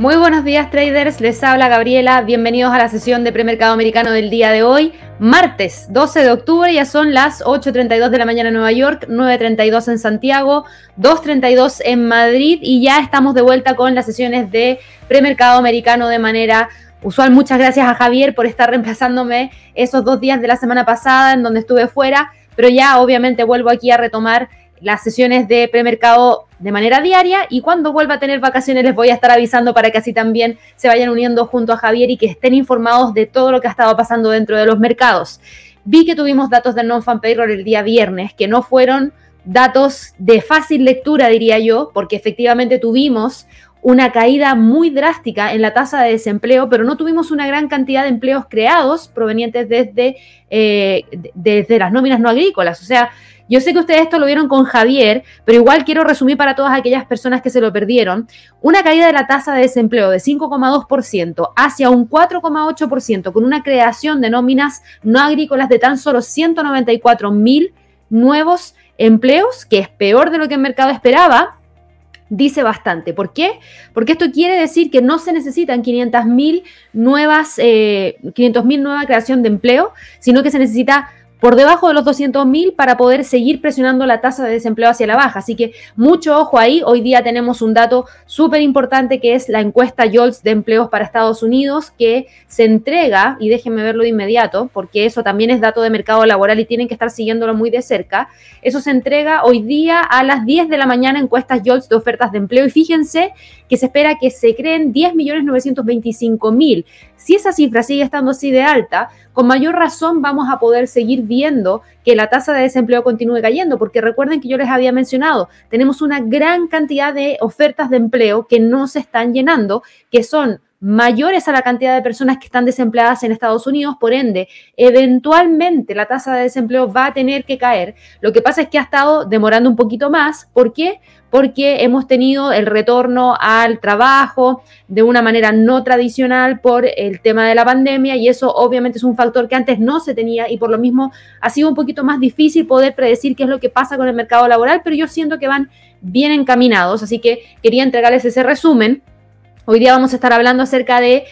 Muy buenos días traders, les habla Gabriela, bienvenidos a la sesión de premercado americano del día de hoy, martes 12 de octubre, ya son las 8.32 de la mañana en Nueva York, 9.32 en Santiago, 2.32 en Madrid y ya estamos de vuelta con las sesiones de premercado americano de manera usual. Muchas gracias a Javier por estar reemplazándome esos dos días de la semana pasada en donde estuve fuera, pero ya obviamente vuelvo aquí a retomar las sesiones de premercado de manera diaria y cuando vuelva a tener vacaciones les voy a estar avisando para que así también se vayan uniendo junto a Javier y que estén informados de todo lo que ha estado pasando dentro de los mercados. Vi que tuvimos datos del non-fan payroll el día viernes, que no fueron datos de fácil lectura, diría yo, porque efectivamente tuvimos una caída muy drástica en la tasa de desempleo, pero no tuvimos una gran cantidad de empleos creados provenientes desde, eh, desde las nóminas no agrícolas. O sea, yo sé que ustedes esto lo vieron con Javier, pero igual quiero resumir para todas aquellas personas que se lo perdieron. Una caída de la tasa de desempleo de 5,2% hacia un 4,8% con una creación de nóminas no agrícolas de tan solo 194 mil nuevos empleos, que es peor de lo que el mercado esperaba, dice bastante. ¿Por qué? Porque esto quiere decir que no se necesitan 500.000 nuevas, eh, 500.000 nueva creación de empleo, sino que se necesita por debajo de los 200.000 para poder seguir presionando la tasa de desempleo hacia la baja. Así que mucho ojo ahí. Hoy día tenemos un dato súper importante que es la encuesta YOLS de empleos para Estados Unidos que se entrega, y déjenme verlo de inmediato, porque eso también es dato de mercado laboral y tienen que estar siguiéndolo muy de cerca. Eso se entrega hoy día a las 10 de la mañana encuestas YOLS de ofertas de empleo y fíjense que se espera que se creen 10.925.000. Si esa cifra sigue estando así de alta, con mayor razón vamos a poder seguir viendo que la tasa de desempleo continúe cayendo, porque recuerden que yo les había mencionado, tenemos una gran cantidad de ofertas de empleo que no se están llenando, que son mayores a la cantidad de personas que están desempleadas en Estados Unidos, por ende, eventualmente la tasa de desempleo va a tener que caer. Lo que pasa es que ha estado demorando un poquito más. ¿Por qué? Porque hemos tenido el retorno al trabajo de una manera no tradicional por el tema de la pandemia y eso obviamente es un factor que antes no se tenía y por lo mismo ha sido un poquito más difícil poder predecir qué es lo que pasa con el mercado laboral, pero yo siento que van bien encaminados, así que quería entregarles ese resumen Hoy día vamos a estar hablando acerca de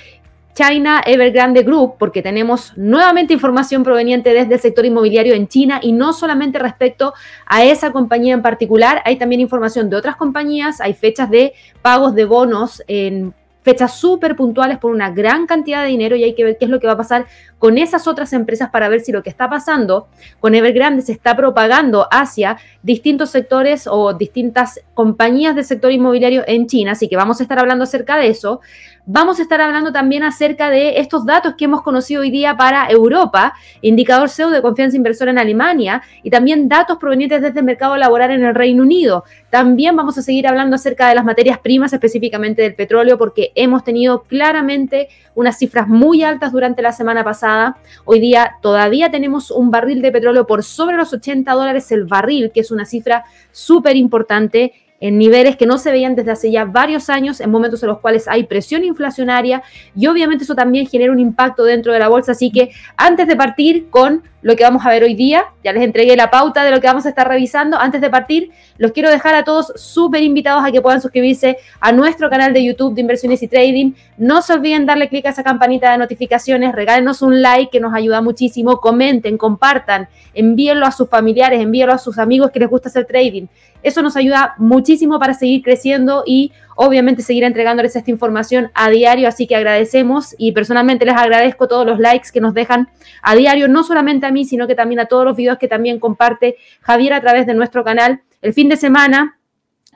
China Evergrande Group, porque tenemos nuevamente información proveniente desde el sector inmobiliario en China y no solamente respecto a esa compañía en particular, hay también información de otras compañías, hay fechas de pagos de bonos en fechas súper puntuales por una gran cantidad de dinero y hay que ver qué es lo que va a pasar con esas otras empresas para ver si lo que está pasando con Evergrande se está propagando hacia distintos sectores o distintas compañías del sector inmobiliario en China. Así que vamos a estar hablando acerca de eso. Vamos a estar hablando también acerca de estos datos que hemos conocido hoy día para Europa, indicador CEO de confianza inversora en Alemania y también datos provenientes desde el mercado laboral en el Reino Unido. También vamos a seguir hablando acerca de las materias primas, específicamente del petróleo, porque hemos tenido claramente unas cifras muy altas durante la semana pasada. Hoy día todavía tenemos un barril de petróleo por sobre los 80 dólares el barril, que es una cifra súper importante en niveles que no se veían desde hace ya varios años, en momentos en los cuales hay presión inflacionaria y obviamente eso también genera un impacto dentro de la bolsa. Así que antes de partir con lo que vamos a ver hoy día. Ya les entregué la pauta de lo que vamos a estar revisando. Antes de partir, los quiero dejar a todos súper invitados a que puedan suscribirse a nuestro canal de YouTube de Inversiones y Trading. No se olviden darle clic a esa campanita de notificaciones, regálenos un like que nos ayuda muchísimo, comenten, compartan, envíenlo a sus familiares, envíenlo a sus amigos que les gusta hacer trading. Eso nos ayuda muchísimo para seguir creciendo y obviamente seguir entregándoles esta información a diario, así que agradecemos y personalmente les agradezco todos los likes que nos dejan a diario, no solamente a mí, sino que también a todos los videos que también comparte Javier a través de nuestro canal. El fin de semana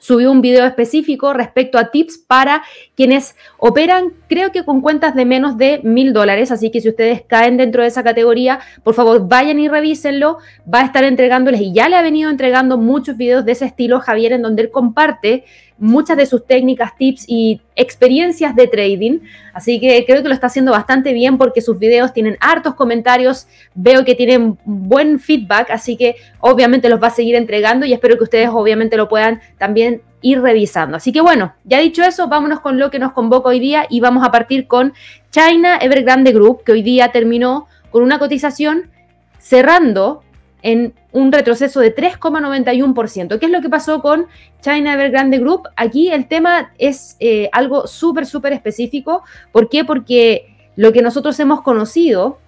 subió un video específico respecto a tips para quienes operan, creo que con cuentas de menos de mil dólares. Así que si ustedes caen dentro de esa categoría, por favor vayan y revísenlo. Va a estar entregándoles y ya le ha venido entregando muchos videos de ese estilo Javier, en donde él comparte muchas de sus técnicas, tips y experiencias de trading. Así que creo que lo está haciendo bastante bien porque sus videos tienen hartos comentarios, veo que tienen buen feedback, así que obviamente los va a seguir entregando y espero que ustedes obviamente lo puedan también ir revisando. Así que bueno, ya dicho eso, vámonos con lo que nos convoca hoy día y vamos a partir con China Evergrande Group, que hoy día terminó con una cotización cerrando en un retroceso de 3,91%. ¿Qué es lo que pasó con China Evergrande Group? Aquí el tema es eh, algo súper, súper específico. ¿Por qué? Porque lo que nosotros hemos conocido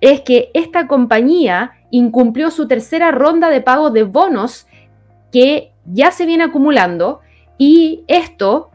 es que esta compañía incumplió su tercera ronda de pago de bonos que ya se viene acumulando y esto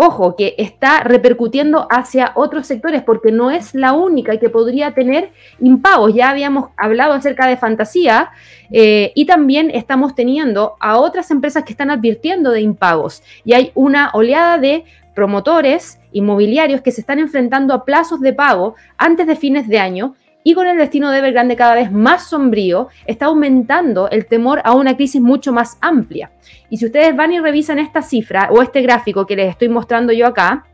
ojo, que está repercutiendo hacia otros sectores porque no es la única que podría tener impagos. Ya habíamos hablado acerca de fantasía eh, y también estamos teniendo a otras empresas que están advirtiendo de impagos y hay una oleada de promotores inmobiliarios que se están enfrentando a plazos de pago antes de fines de año y con el destino de Evergrande cada vez más sombrío, está aumentando el temor a una crisis mucho más amplia. Y si ustedes van y revisan esta cifra o este gráfico que les estoy mostrando yo acá,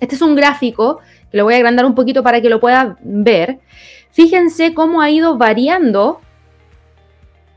este es un gráfico que lo voy a agrandar un poquito para que lo puedan ver. Fíjense cómo ha ido variando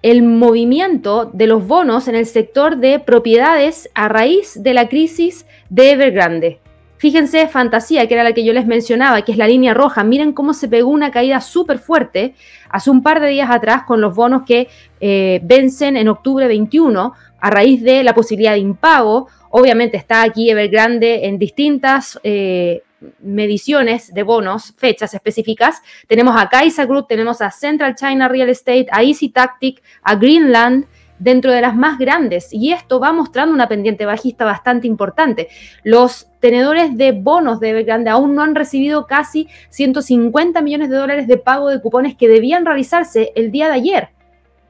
el movimiento de los bonos en el sector de propiedades a raíz de la crisis de Evergrande. Fíjense, Fantasía, que era la que yo les mencionaba, que es la línea roja. Miren cómo se pegó una caída súper fuerte hace un par de días atrás con los bonos que eh, vencen en octubre 21 a raíz de la posibilidad de impago. Obviamente está aquí Evergrande en distintas eh, mediciones de bonos, fechas específicas. Tenemos a Kaisa Group, tenemos a Central China Real Estate, a Easy Tactic, a Greenland, dentro de las más grandes y esto va mostrando una pendiente bajista bastante importante. Los tenedores de bonos de Evergrande aún no han recibido casi 150 millones de dólares de pago de cupones que debían realizarse el día de ayer.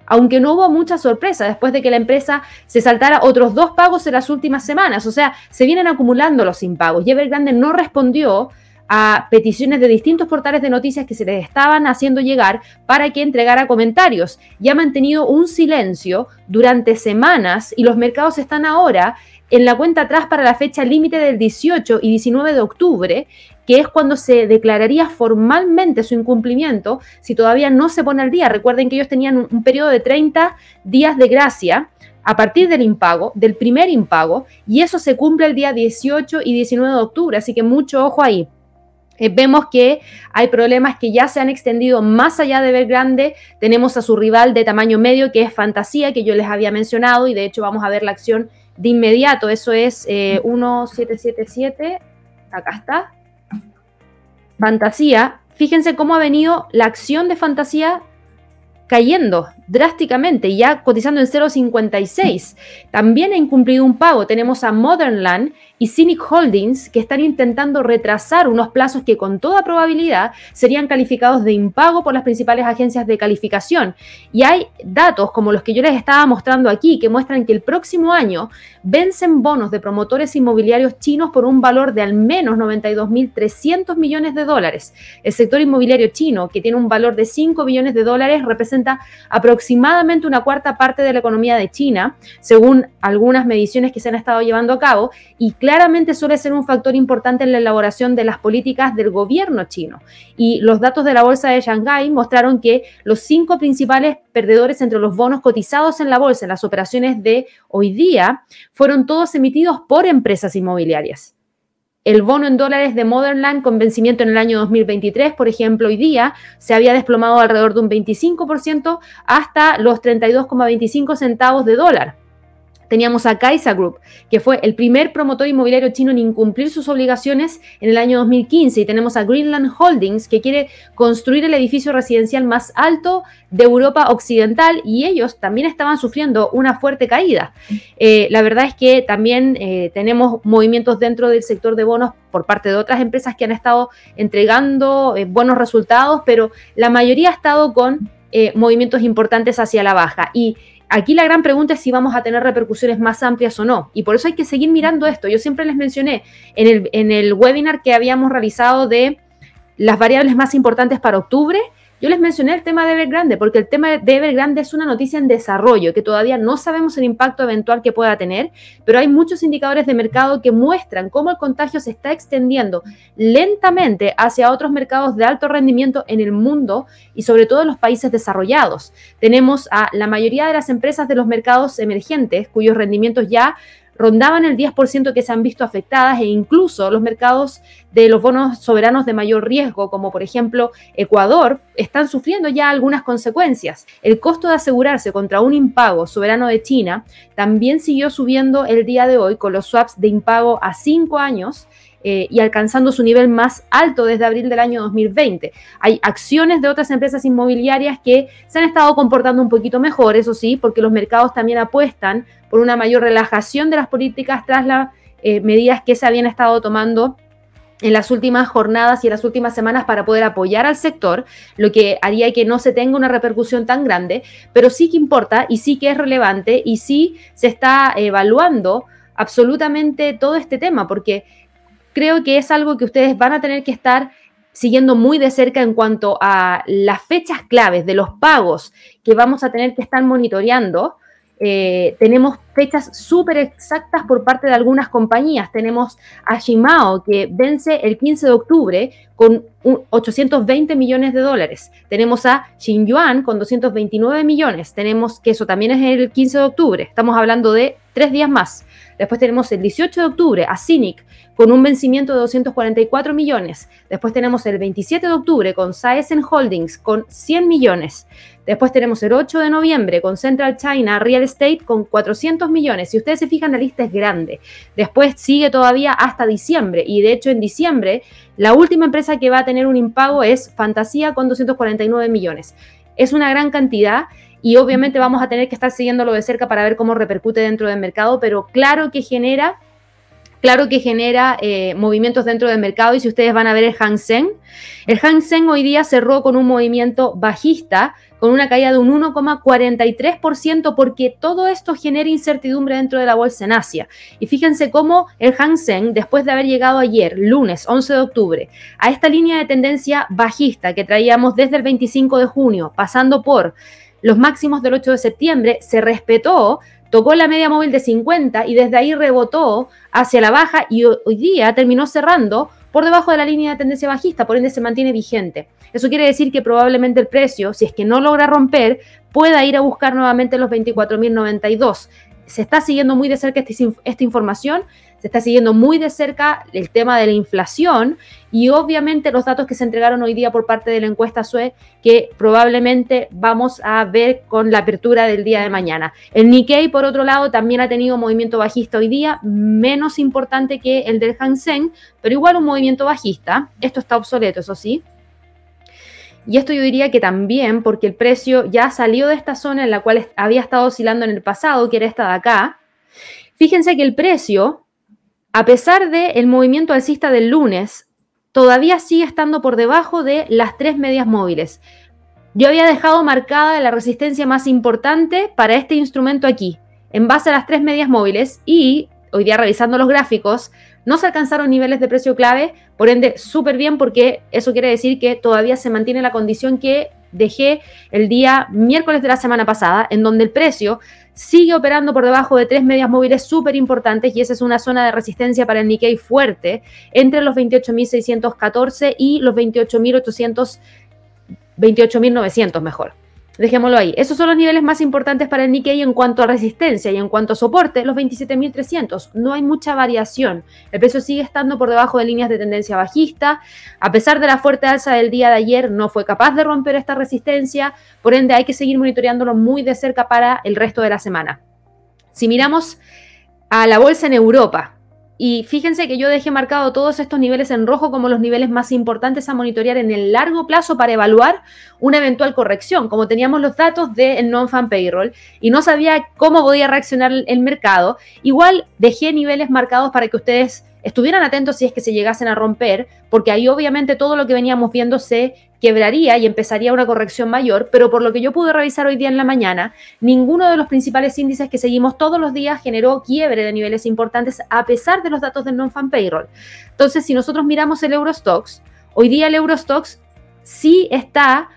Aunque no hubo mucha sorpresa después de que la empresa se saltara otros dos pagos en las últimas semanas. O sea, se vienen acumulando los impagos. Y Evergrande no respondió a peticiones de distintos portales de noticias que se les estaban haciendo llegar para que entregara comentarios y ha mantenido un silencio durante semanas y los mercados están ahora en la cuenta atrás para la fecha límite del 18 y 19 de octubre, que es cuando se declararía formalmente su incumplimiento si todavía no se pone al día. Recuerden que ellos tenían un, un periodo de 30 días de gracia a partir del impago, del primer impago, y eso se cumple el día 18 y 19 de octubre, así que mucho ojo ahí. Eh, vemos que hay problemas que ya se han extendido más allá de Belgrande. Tenemos a su rival de tamaño medio, que es Fantasía, que yo les había mencionado, y de hecho vamos a ver la acción de inmediato. Eso es 1777. Eh, Acá está. Fantasía. Fíjense cómo ha venido la acción de Fantasía cayendo drásticamente, ya cotizando en 0,56. También ha incumplido un pago. Tenemos a Modernland y Cynic Holdings que están intentando retrasar unos plazos que con toda probabilidad serían calificados de impago por las principales agencias de calificación. Y hay datos como los que yo les estaba mostrando aquí que muestran que el próximo año vencen bonos de promotores inmobiliarios chinos por un valor de al menos 92.300 millones de dólares. El sector inmobiliario chino, que tiene un valor de 5 billones de dólares, representa aproximadamente una cuarta parte de la economía de China, según algunas mediciones que se han estado llevando a cabo, y claramente suele ser un factor importante en la elaboración de las políticas del gobierno chino. Y los datos de la bolsa de Shanghái mostraron que los cinco principales perdedores entre los bonos cotizados en la bolsa en las operaciones de hoy día fueron todos emitidos por empresas inmobiliarias. El bono en dólares de Modernland con vencimiento en el año 2023, por ejemplo, hoy día se había desplomado alrededor de un 25% hasta los 32,25 centavos de dólar. Teníamos a Kaisa Group, que fue el primer promotor inmobiliario chino en incumplir sus obligaciones en el año 2015. Y tenemos a Greenland Holdings, que quiere construir el edificio residencial más alto de Europa Occidental y ellos también estaban sufriendo una fuerte caída. Eh, la verdad es que también eh, tenemos movimientos dentro del sector de bonos por parte de otras empresas que han estado entregando eh, buenos resultados, pero la mayoría ha estado con movimientos importantes hacia la baja. Y Aquí la gran pregunta es si vamos a tener repercusiones más amplias o no. Y por eso hay que seguir mirando esto. Yo siempre les mencioné en el, en el webinar que habíamos realizado de las variables más importantes para octubre, yo les mencioné el tema de Evergrande, porque el tema de Evergrande es una noticia en desarrollo, que todavía no sabemos el impacto eventual que pueda tener, pero hay muchos indicadores de mercado que muestran cómo el contagio se está extendiendo lentamente hacia otros mercados de alto rendimiento en el mundo y sobre todo en los países desarrollados. Tenemos a la mayoría de las empresas de los mercados emergentes, cuyos rendimientos ya rondaban el 10% que se han visto afectadas e incluso los mercados de los bonos soberanos de mayor riesgo, como por ejemplo Ecuador, están sufriendo ya algunas consecuencias. El costo de asegurarse contra un impago soberano de China también siguió subiendo el día de hoy con los swaps de impago a 5 años eh, y alcanzando su nivel más alto desde abril del año 2020. Hay acciones de otras empresas inmobiliarias que se han estado comportando un poquito mejor, eso sí, porque los mercados también apuestan por una mayor relajación de las políticas tras las eh, medidas que se habían estado tomando en las últimas jornadas y en las últimas semanas para poder apoyar al sector, lo que haría que no se tenga una repercusión tan grande, pero sí que importa y sí que es relevante y sí se está evaluando absolutamente todo este tema, porque creo que es algo que ustedes van a tener que estar siguiendo muy de cerca en cuanto a las fechas claves de los pagos que vamos a tener que estar monitoreando. Eh, tenemos fechas súper exactas por parte de algunas compañías. Tenemos a Shimao que vence el 15 de octubre con 820 millones de dólares. Tenemos a Xinjuan con 229 millones. Tenemos que eso también es el 15 de octubre. Estamos hablando de tres días más. Después tenemos el 18 de octubre a Cynic con un vencimiento de 244 millones. Después tenemos el 27 de octubre con Saesen Holdings con 100 millones. Después tenemos el 8 de noviembre con Central China Real Estate con 400 millones. Si ustedes se fijan, la lista es grande. Después sigue todavía hasta diciembre. Y de hecho, en diciembre, la última empresa que va a tener un impago es Fantasía con 249 millones. Es una gran cantidad y obviamente vamos a tener que estar siguiéndolo de cerca para ver cómo repercute dentro del mercado, pero claro que genera claro que genera eh, movimientos dentro del mercado y si ustedes van a ver el Hang Seng, el Hang Seng hoy día cerró con un movimiento bajista, con una caída de un 1,43% porque todo esto genera incertidumbre dentro de la bolsa en Asia. Y fíjense cómo el Hang Seng, después de haber llegado ayer, lunes 11 de octubre, a esta línea de tendencia bajista que traíamos desde el 25 de junio, pasando por los máximos del 8 de septiembre, se respetó, tocó la media móvil de 50 y desde ahí rebotó hacia la baja y hoy día terminó cerrando por debajo de la línea de tendencia bajista, por ende se mantiene vigente. Eso quiere decir que probablemente el precio, si es que no logra romper, pueda ir a buscar nuevamente los 24.092 se está siguiendo muy de cerca este esta información, se está siguiendo muy de cerca el tema de la inflación y obviamente los datos que se entregaron hoy día por parte de la encuesta SUE que probablemente vamos a ver con la apertura del día de mañana. El Nikkei, por otro lado, también ha tenido movimiento bajista hoy día, menos importante que el del Hansen, pero igual un movimiento bajista. Esto está obsoleto, eso sí. Y esto yo diría que también porque el precio ya salió de esta zona en la cual había estado oscilando en el pasado, que era esta de acá. Fíjense que el precio, a pesar del movimiento alcista del lunes, todavía sigue estando por debajo de las tres medias móviles. Yo había dejado marcada la resistencia más importante para este instrumento aquí, en base a las tres medias móviles y hoy día revisando los gráficos, no se alcanzaron niveles de precio clave, por ende, súper bien porque eso quiere decir que todavía se mantiene la condición que dejé el día miércoles de la semana pasada, en donde el precio sigue operando por debajo de tres medias móviles súper importantes y esa es una zona de resistencia para el Nikkei fuerte entre los 28.614 y los 28.800, 28.900 mejor. Dejémoslo ahí. Esos son los niveles más importantes para el Nikkei en cuanto a resistencia y en cuanto a soporte, los 27.300. No hay mucha variación. El precio sigue estando por debajo de líneas de tendencia bajista. A pesar de la fuerte alza del día de ayer, no fue capaz de romper esta resistencia. Por ende, hay que seguir monitoreándolo muy de cerca para el resto de la semana. Si miramos a la bolsa en Europa, y fíjense que yo dejé marcado todos estos niveles en rojo como los niveles más importantes a monitorear en el largo plazo para evaluar una eventual corrección. Como teníamos los datos del non-fan payroll y no sabía cómo podía reaccionar el mercado, igual dejé niveles marcados para que ustedes estuvieran atentos si es que se llegasen a romper, porque ahí obviamente todo lo que veníamos viendo se quebraría y empezaría una corrección mayor, pero por lo que yo pude revisar hoy día en la mañana, ninguno de los principales índices que seguimos todos los días generó quiebre de niveles importantes a pesar de los datos del non-fan payroll. Entonces, si nosotros miramos el Eurostox, hoy día el Eurostox sí está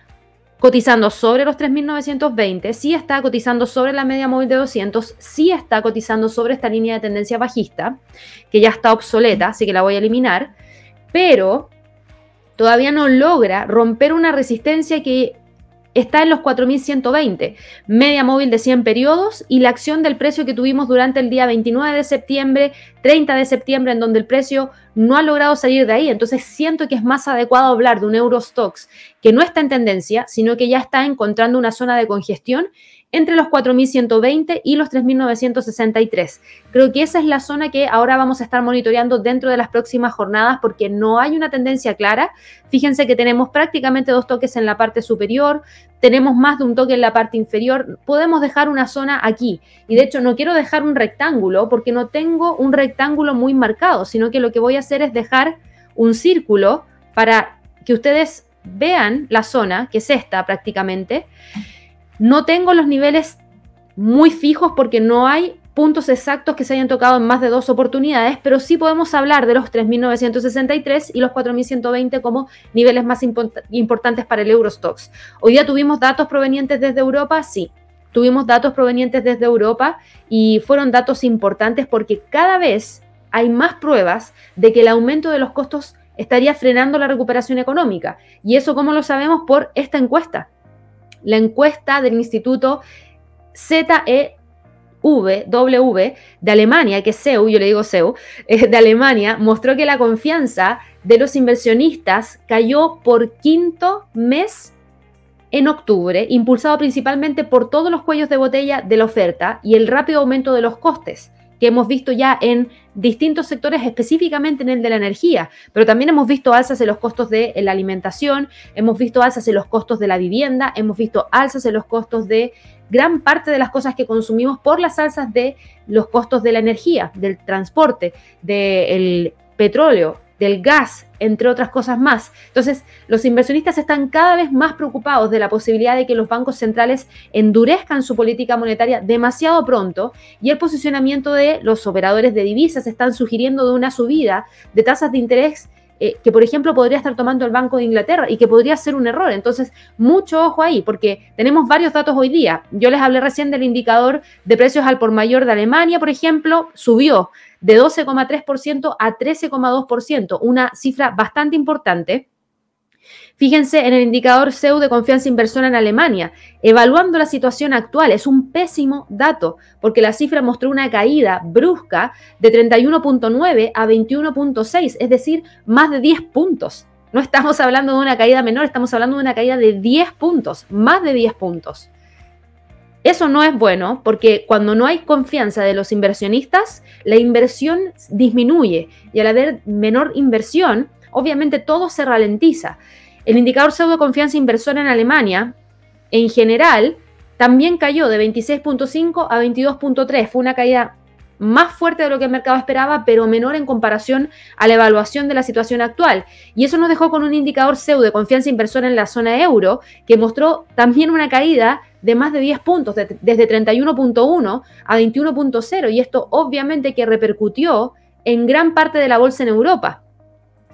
cotizando sobre los 3.920, sí está cotizando sobre la media móvil de 200, sí está cotizando sobre esta línea de tendencia bajista, que ya está obsoleta, así que la voy a eliminar, pero todavía no logra romper una resistencia que está en los 4.120, media móvil de 100 periodos y la acción del precio que tuvimos durante el día 29 de septiembre, 30 de septiembre, en donde el precio no ha logrado salir de ahí. Entonces siento que es más adecuado hablar de un Eurostox que no está en tendencia, sino que ya está encontrando una zona de congestión entre los 4.120 y los 3.963. Creo que esa es la zona que ahora vamos a estar monitoreando dentro de las próximas jornadas porque no hay una tendencia clara. Fíjense que tenemos prácticamente dos toques en la parte superior, tenemos más de un toque en la parte inferior. Podemos dejar una zona aquí. Y de hecho no quiero dejar un rectángulo porque no tengo un rectángulo muy marcado, sino que lo que voy a hacer es dejar un círculo para que ustedes vean la zona, que es esta prácticamente. No tengo los niveles muy fijos porque no hay puntos exactos que se hayan tocado en más de dos oportunidades, pero sí podemos hablar de los 3.963 y los 4.120 como niveles más importantes para el Eurostox. Hoy día tuvimos datos provenientes desde Europa, sí, tuvimos datos provenientes desde Europa y fueron datos importantes porque cada vez hay más pruebas de que el aumento de los costos estaría frenando la recuperación económica. Y eso, ¿cómo lo sabemos? Por esta encuesta la encuesta del Instituto ZEW de Alemania, que es CEU, yo le digo CEU, eh, de Alemania, mostró que la confianza de los inversionistas cayó por quinto mes en octubre, impulsado principalmente por todos los cuellos de botella de la oferta y el rápido aumento de los costes que hemos visto ya en distintos sectores, específicamente en el de la energía, pero también hemos visto alzas en los costos de la alimentación, hemos visto alzas en los costos de la vivienda, hemos visto alzas en los costos de gran parte de las cosas que consumimos por las alzas de los costos de la energía, del transporte, del petróleo, del gas, entre otras cosas más. Entonces, los inversionistas están cada vez más preocupados de la posibilidad de que los bancos centrales endurezcan su política monetaria demasiado pronto y el posicionamiento de los operadores de divisas están sugiriendo de una subida de tasas de interés eh, que, por ejemplo, podría estar tomando el Banco de Inglaterra y que podría ser un error. Entonces, mucho ojo ahí, porque tenemos varios datos hoy día. Yo les hablé recién del indicador de precios al por mayor de Alemania, por ejemplo, subió de 12,3% a 13,2%, una cifra bastante importante. Fíjense en el indicador CEU de confianza inversora en Alemania. Evaluando la situación actual, es un pésimo dato, porque la cifra mostró una caída brusca de 31.9 a 21.6, es decir, más de 10 puntos. No estamos hablando de una caída menor, estamos hablando de una caída de 10 puntos, más de 10 puntos. Eso no es bueno porque cuando no hay confianza de los inversionistas, la inversión disminuye y al haber menor inversión, obviamente todo se ralentiza. El indicador pseudo confianza inversora en Alemania, en general, también cayó de 26.5 a 22.3. Fue una caída más fuerte de lo que el mercado esperaba, pero menor en comparación a la evaluación de la situación actual. Y eso nos dejó con un indicador pseudo de confianza inversora en la zona euro, que mostró también una caída de más de 10 puntos, desde 31.1 a 21.0, y esto obviamente que repercutió en gran parte de la bolsa en Europa.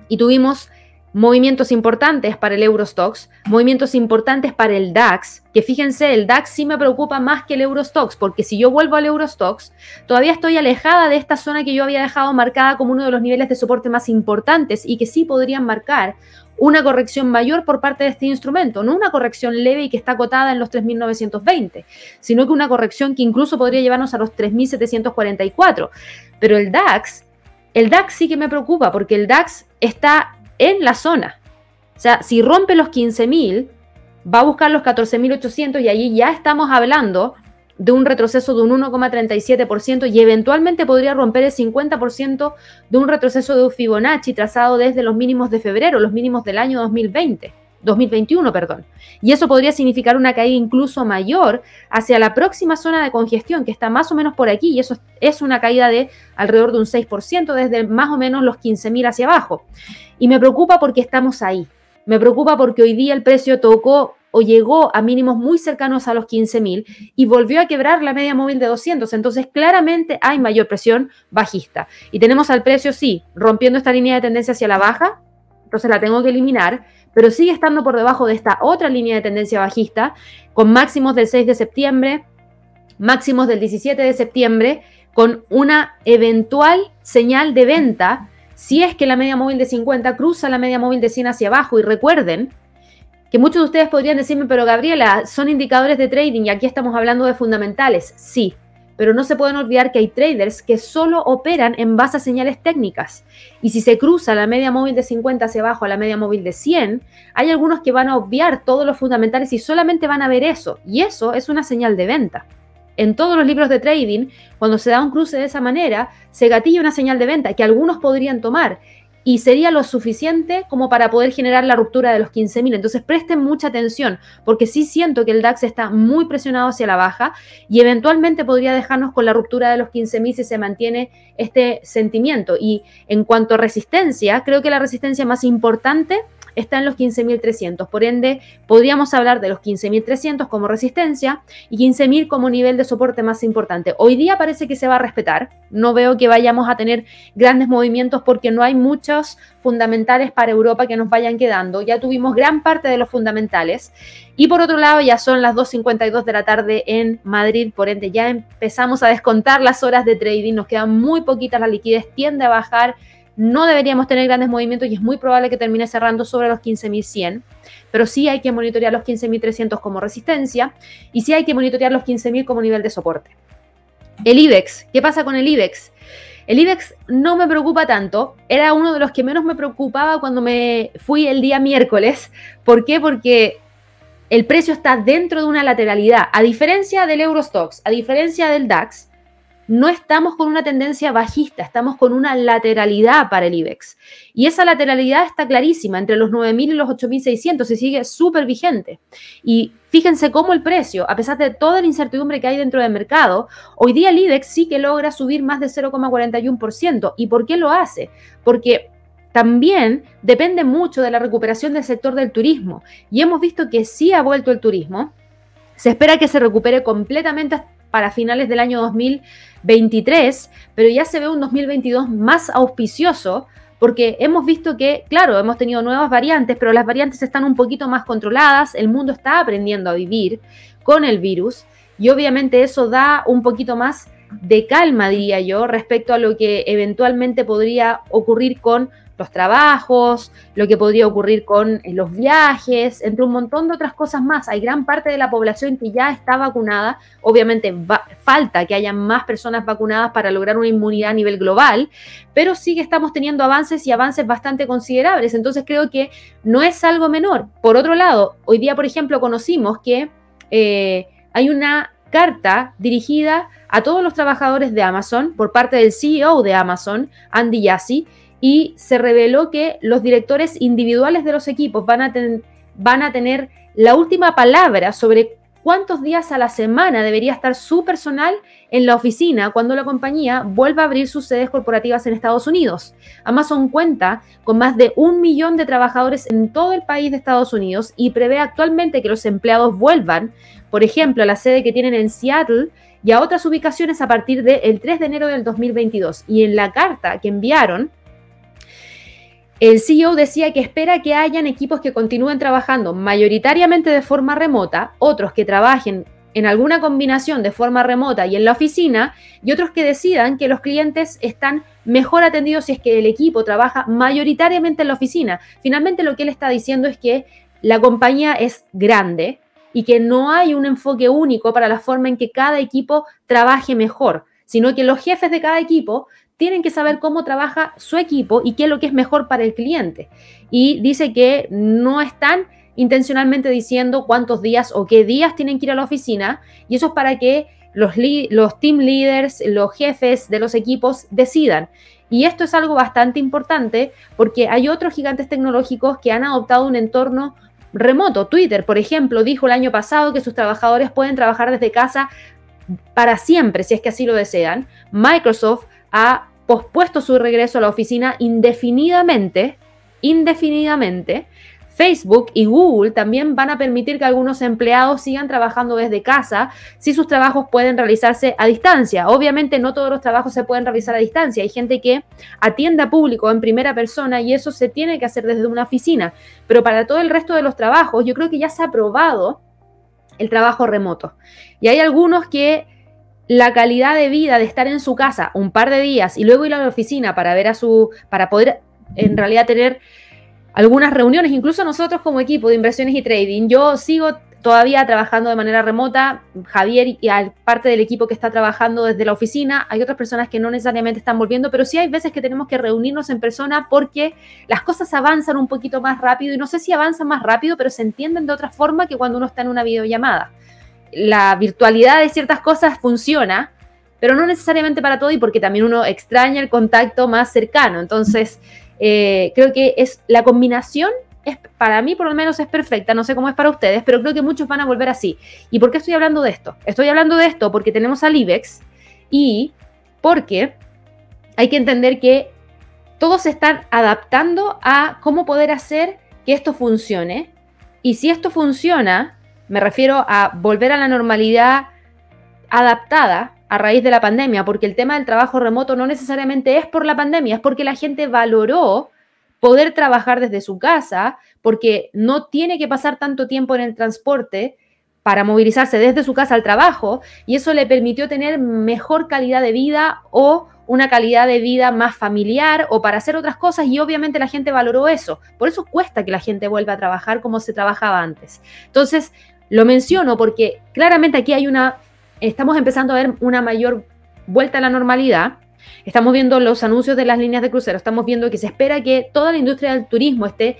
Y tuvimos movimientos importantes para el Eurostox, movimientos importantes para el DAX, que fíjense, el DAX sí me preocupa más que el Eurostox, porque si yo vuelvo al Eurostox, todavía estoy alejada de esta zona que yo había dejado marcada como uno de los niveles de soporte más importantes y que sí podrían marcar una corrección mayor por parte de este instrumento, no una corrección leve y que está acotada en los 3.920, sino que una corrección que incluso podría llevarnos a los 3.744. Pero el DAX, el DAX sí que me preocupa porque el DAX está en la zona. O sea, si rompe los 15.000, va a buscar los 14.800 y allí ya estamos hablando de un retroceso de un 1,37% y eventualmente podría romper el 50% de un retroceso de Fibonacci trazado desde los mínimos de febrero, los mínimos del año 2020. 2021, perdón. Y eso podría significar una caída incluso mayor hacia la próxima zona de congestión, que está más o menos por aquí, y eso es una caída de alrededor de un 6%, desde más o menos los 15.000 hacia abajo. Y me preocupa porque estamos ahí. Me preocupa porque hoy día el precio tocó o llegó a mínimos muy cercanos a los 15.000 y volvió a quebrar la media móvil de 200. Entonces, claramente hay mayor presión bajista. Y tenemos al precio, sí, rompiendo esta línea de tendencia hacia la baja, entonces la tengo que eliminar, pero sigue estando por debajo de esta otra línea de tendencia bajista, con máximos del 6 de septiembre, máximos del 17 de septiembre, con una eventual señal de venta si es que la media móvil de 50 cruza la media móvil de 100 hacia abajo. Y recuerden que muchos de ustedes podrían decirme, pero Gabriela, son indicadores de trading y aquí estamos hablando de fundamentales. Sí, pero no se pueden olvidar que hay traders que solo operan en base a señales técnicas. Y si se cruza la media móvil de 50 hacia abajo a la media móvil de 100, hay algunos que van a obviar todos los fundamentales y solamente van a ver eso. Y eso es una señal de venta. En todos los libros de trading, cuando se da un cruce de esa manera, se gatilla una señal de venta que algunos podrían tomar y sería lo suficiente como para poder generar la ruptura de los 15.000. Entonces presten mucha atención porque sí siento que el DAX está muy presionado hacia la baja y eventualmente podría dejarnos con la ruptura de los 15.000 si se mantiene este sentimiento. Y en cuanto a resistencia, creo que la resistencia más importante está en los 15.300. Por ende, podríamos hablar de los 15.300 como resistencia y 15.000 como nivel de soporte más importante. Hoy día parece que se va a respetar. No veo que vayamos a tener grandes movimientos porque no hay muchos fundamentales para Europa que nos vayan quedando. Ya tuvimos gran parte de los fundamentales. Y por otro lado, ya son las 2.52 de la tarde en Madrid, por ende ya empezamos a descontar las horas de trading, nos quedan muy poquitas, la liquidez tiende a bajar no deberíamos tener grandes movimientos y es muy probable que termine cerrando sobre los 15.100, pero sí hay que monitorear los 15.300 como resistencia y sí hay que monitorear los 15.000 como nivel de soporte. El IBEX, ¿qué pasa con el IBEX? El IBEX no me preocupa tanto, era uno de los que menos me preocupaba cuando me fui el día miércoles. ¿Por qué? Porque el precio está dentro de una lateralidad, a diferencia del Eurostox, a diferencia del DAX, no estamos con una tendencia bajista, estamos con una lateralidad para el IBEX. Y esa lateralidad está clarísima, entre los 9.000 y los 8.600, se sigue súper vigente. Y fíjense cómo el precio, a pesar de toda la incertidumbre que hay dentro del mercado, hoy día el IBEX sí que logra subir más de 0,41%. ¿Y por qué lo hace? Porque también depende mucho de la recuperación del sector del turismo. Y hemos visto que sí ha vuelto el turismo. Se espera que se recupere completamente para finales del año 2023, pero ya se ve un 2022 más auspicioso porque hemos visto que, claro, hemos tenido nuevas variantes, pero las variantes están un poquito más controladas, el mundo está aprendiendo a vivir con el virus y obviamente eso da un poquito más de calma, diría yo, respecto a lo que eventualmente podría ocurrir con los trabajos, lo que podría ocurrir con eh, los viajes, entre un montón de otras cosas más. Hay gran parte de la población que ya está vacunada. Obviamente falta que haya más personas vacunadas para lograr una inmunidad a nivel global, pero sí que estamos teniendo avances y avances bastante considerables. Entonces creo que no es algo menor. Por otro lado, hoy día, por ejemplo, conocimos que eh, hay una carta dirigida a todos los trabajadores de Amazon por parte del CEO de Amazon, Andy Jassy, y se reveló que los directores individuales de los equipos van a, van a tener la última palabra sobre cuántos días a la semana debería estar su personal en la oficina cuando la compañía vuelva a abrir sus sedes corporativas en Estados Unidos. Amazon cuenta con más de un millón de trabajadores en todo el país de Estados Unidos y prevé actualmente que los empleados vuelvan, por ejemplo, a la sede que tienen en Seattle y a otras ubicaciones a partir del 3 de enero del 2022. Y en la carta que enviaron, el CEO decía que espera que hayan equipos que continúen trabajando mayoritariamente de forma remota, otros que trabajen en alguna combinación de forma remota y en la oficina, y otros que decidan que los clientes están mejor atendidos si es que el equipo trabaja mayoritariamente en la oficina. Finalmente lo que él está diciendo es que la compañía es grande y que no hay un enfoque único para la forma en que cada equipo trabaje mejor, sino que los jefes de cada equipo tienen que saber cómo trabaja su equipo y qué es lo que es mejor para el cliente. Y dice que no están intencionalmente diciendo cuántos días o qué días tienen que ir a la oficina y eso es para que los, los team leaders, los jefes de los equipos decidan. Y esto es algo bastante importante porque hay otros gigantes tecnológicos que han adoptado un entorno remoto. Twitter, por ejemplo, dijo el año pasado que sus trabajadores pueden trabajar desde casa para siempre, si es que así lo desean. Microsoft ha pospuesto su regreso a la oficina indefinidamente, indefinidamente, Facebook y Google también van a permitir que algunos empleados sigan trabajando desde casa si sus trabajos pueden realizarse a distancia. Obviamente no todos los trabajos se pueden realizar a distancia. Hay gente que atiende a público en primera persona y eso se tiene que hacer desde una oficina. Pero para todo el resto de los trabajos yo creo que ya se ha probado el trabajo remoto. Y hay algunos que la calidad de vida de estar en su casa un par de días y luego ir a la oficina para ver a su, para poder en realidad tener algunas reuniones, incluso nosotros como equipo de inversiones y trading. Yo sigo todavía trabajando de manera remota. Javier y parte del equipo que está trabajando desde la oficina. Hay otras personas que no necesariamente están volviendo, pero sí hay veces que tenemos que reunirnos en persona porque las cosas avanzan un poquito más rápido y no sé si avanzan más rápido, pero se entienden de otra forma que cuando uno está en una videollamada. La virtualidad de ciertas cosas funciona, pero no necesariamente para todo y porque también uno extraña el contacto más cercano. Entonces, eh, creo que es la combinación es, para mí por lo menos es perfecta, no sé cómo es para ustedes, pero creo que muchos van a volver así. ¿Y por qué estoy hablando de esto? Estoy hablando de esto porque tenemos al IBEX y porque hay que entender que todos se están adaptando a cómo poder hacer que esto funcione. Y si esto funciona, me refiero a volver a la normalidad adaptada a raíz de la pandemia, porque el tema del trabajo remoto no necesariamente es por la pandemia, es porque la gente valoró poder trabajar desde su casa, porque no tiene que pasar tanto tiempo en el transporte para movilizarse desde su casa al trabajo, y eso le permitió tener mejor calidad de vida o una calidad de vida más familiar o para hacer otras cosas y obviamente la gente valoró eso. Por eso cuesta que la gente vuelva a trabajar como se trabajaba antes. Entonces, lo menciono porque claramente aquí hay una estamos empezando a ver una mayor vuelta a la normalidad. Estamos viendo los anuncios de las líneas de crucero, estamos viendo que se espera que toda la industria del turismo esté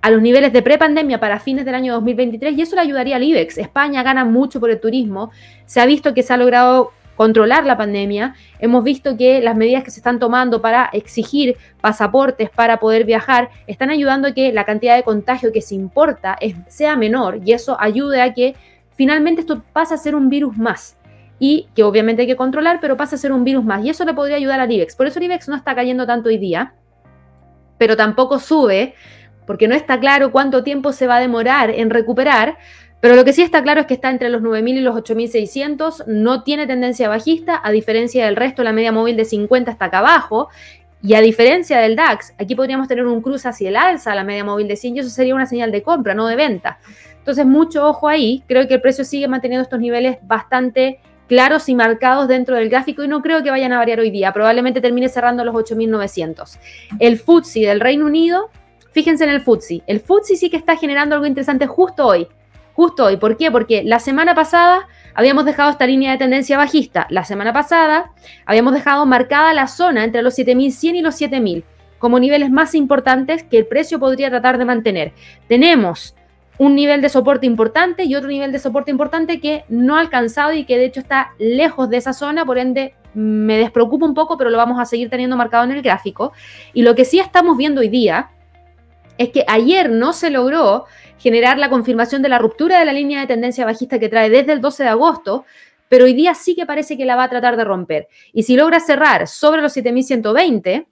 a los niveles de prepandemia para fines del año 2023 y eso le ayudaría al IBEX. España gana mucho por el turismo, se ha visto que se ha logrado controlar la pandemia, hemos visto que las medidas que se están tomando para exigir pasaportes para poder viajar están ayudando a que la cantidad de contagio que se importa sea menor y eso ayude a que finalmente esto pase a ser un virus más y que obviamente hay que controlar, pero pasa a ser un virus más. Y eso le podría ayudar al IBEX. Por eso el IBEX no está cayendo tanto hoy día, pero tampoco sube, porque no está claro cuánto tiempo se va a demorar en recuperar. Pero lo que sí está claro es que está entre los 9.000 y los 8.600, no tiene tendencia bajista, a diferencia del resto, la media móvil de 50 está acá abajo, y a diferencia del DAX, aquí podríamos tener un cruce hacia el alza, la media móvil de 100, y eso sería una señal de compra, no de venta. Entonces, mucho ojo ahí, creo que el precio sigue manteniendo estos niveles bastante claros y marcados dentro del gráfico y no creo que vayan a variar hoy día. Probablemente termine cerrando los 8.900. El FTSE del Reino Unido, fíjense en el FTSE. El FTSE sí que está generando algo interesante justo hoy. Justo hoy. ¿Por qué? Porque la semana pasada habíamos dejado esta línea de tendencia bajista. La semana pasada habíamos dejado marcada la zona entre los 7.100 y los 7.000 como niveles más importantes que el precio podría tratar de mantener. Tenemos un nivel de soporte importante y otro nivel de soporte importante que no ha alcanzado y que de hecho está lejos de esa zona, por ende me despreocupa un poco, pero lo vamos a seguir teniendo marcado en el gráfico. Y lo que sí estamos viendo hoy día es que ayer no se logró generar la confirmación de la ruptura de la línea de tendencia bajista que trae desde el 12 de agosto, pero hoy día sí que parece que la va a tratar de romper. Y si logra cerrar sobre los 7120,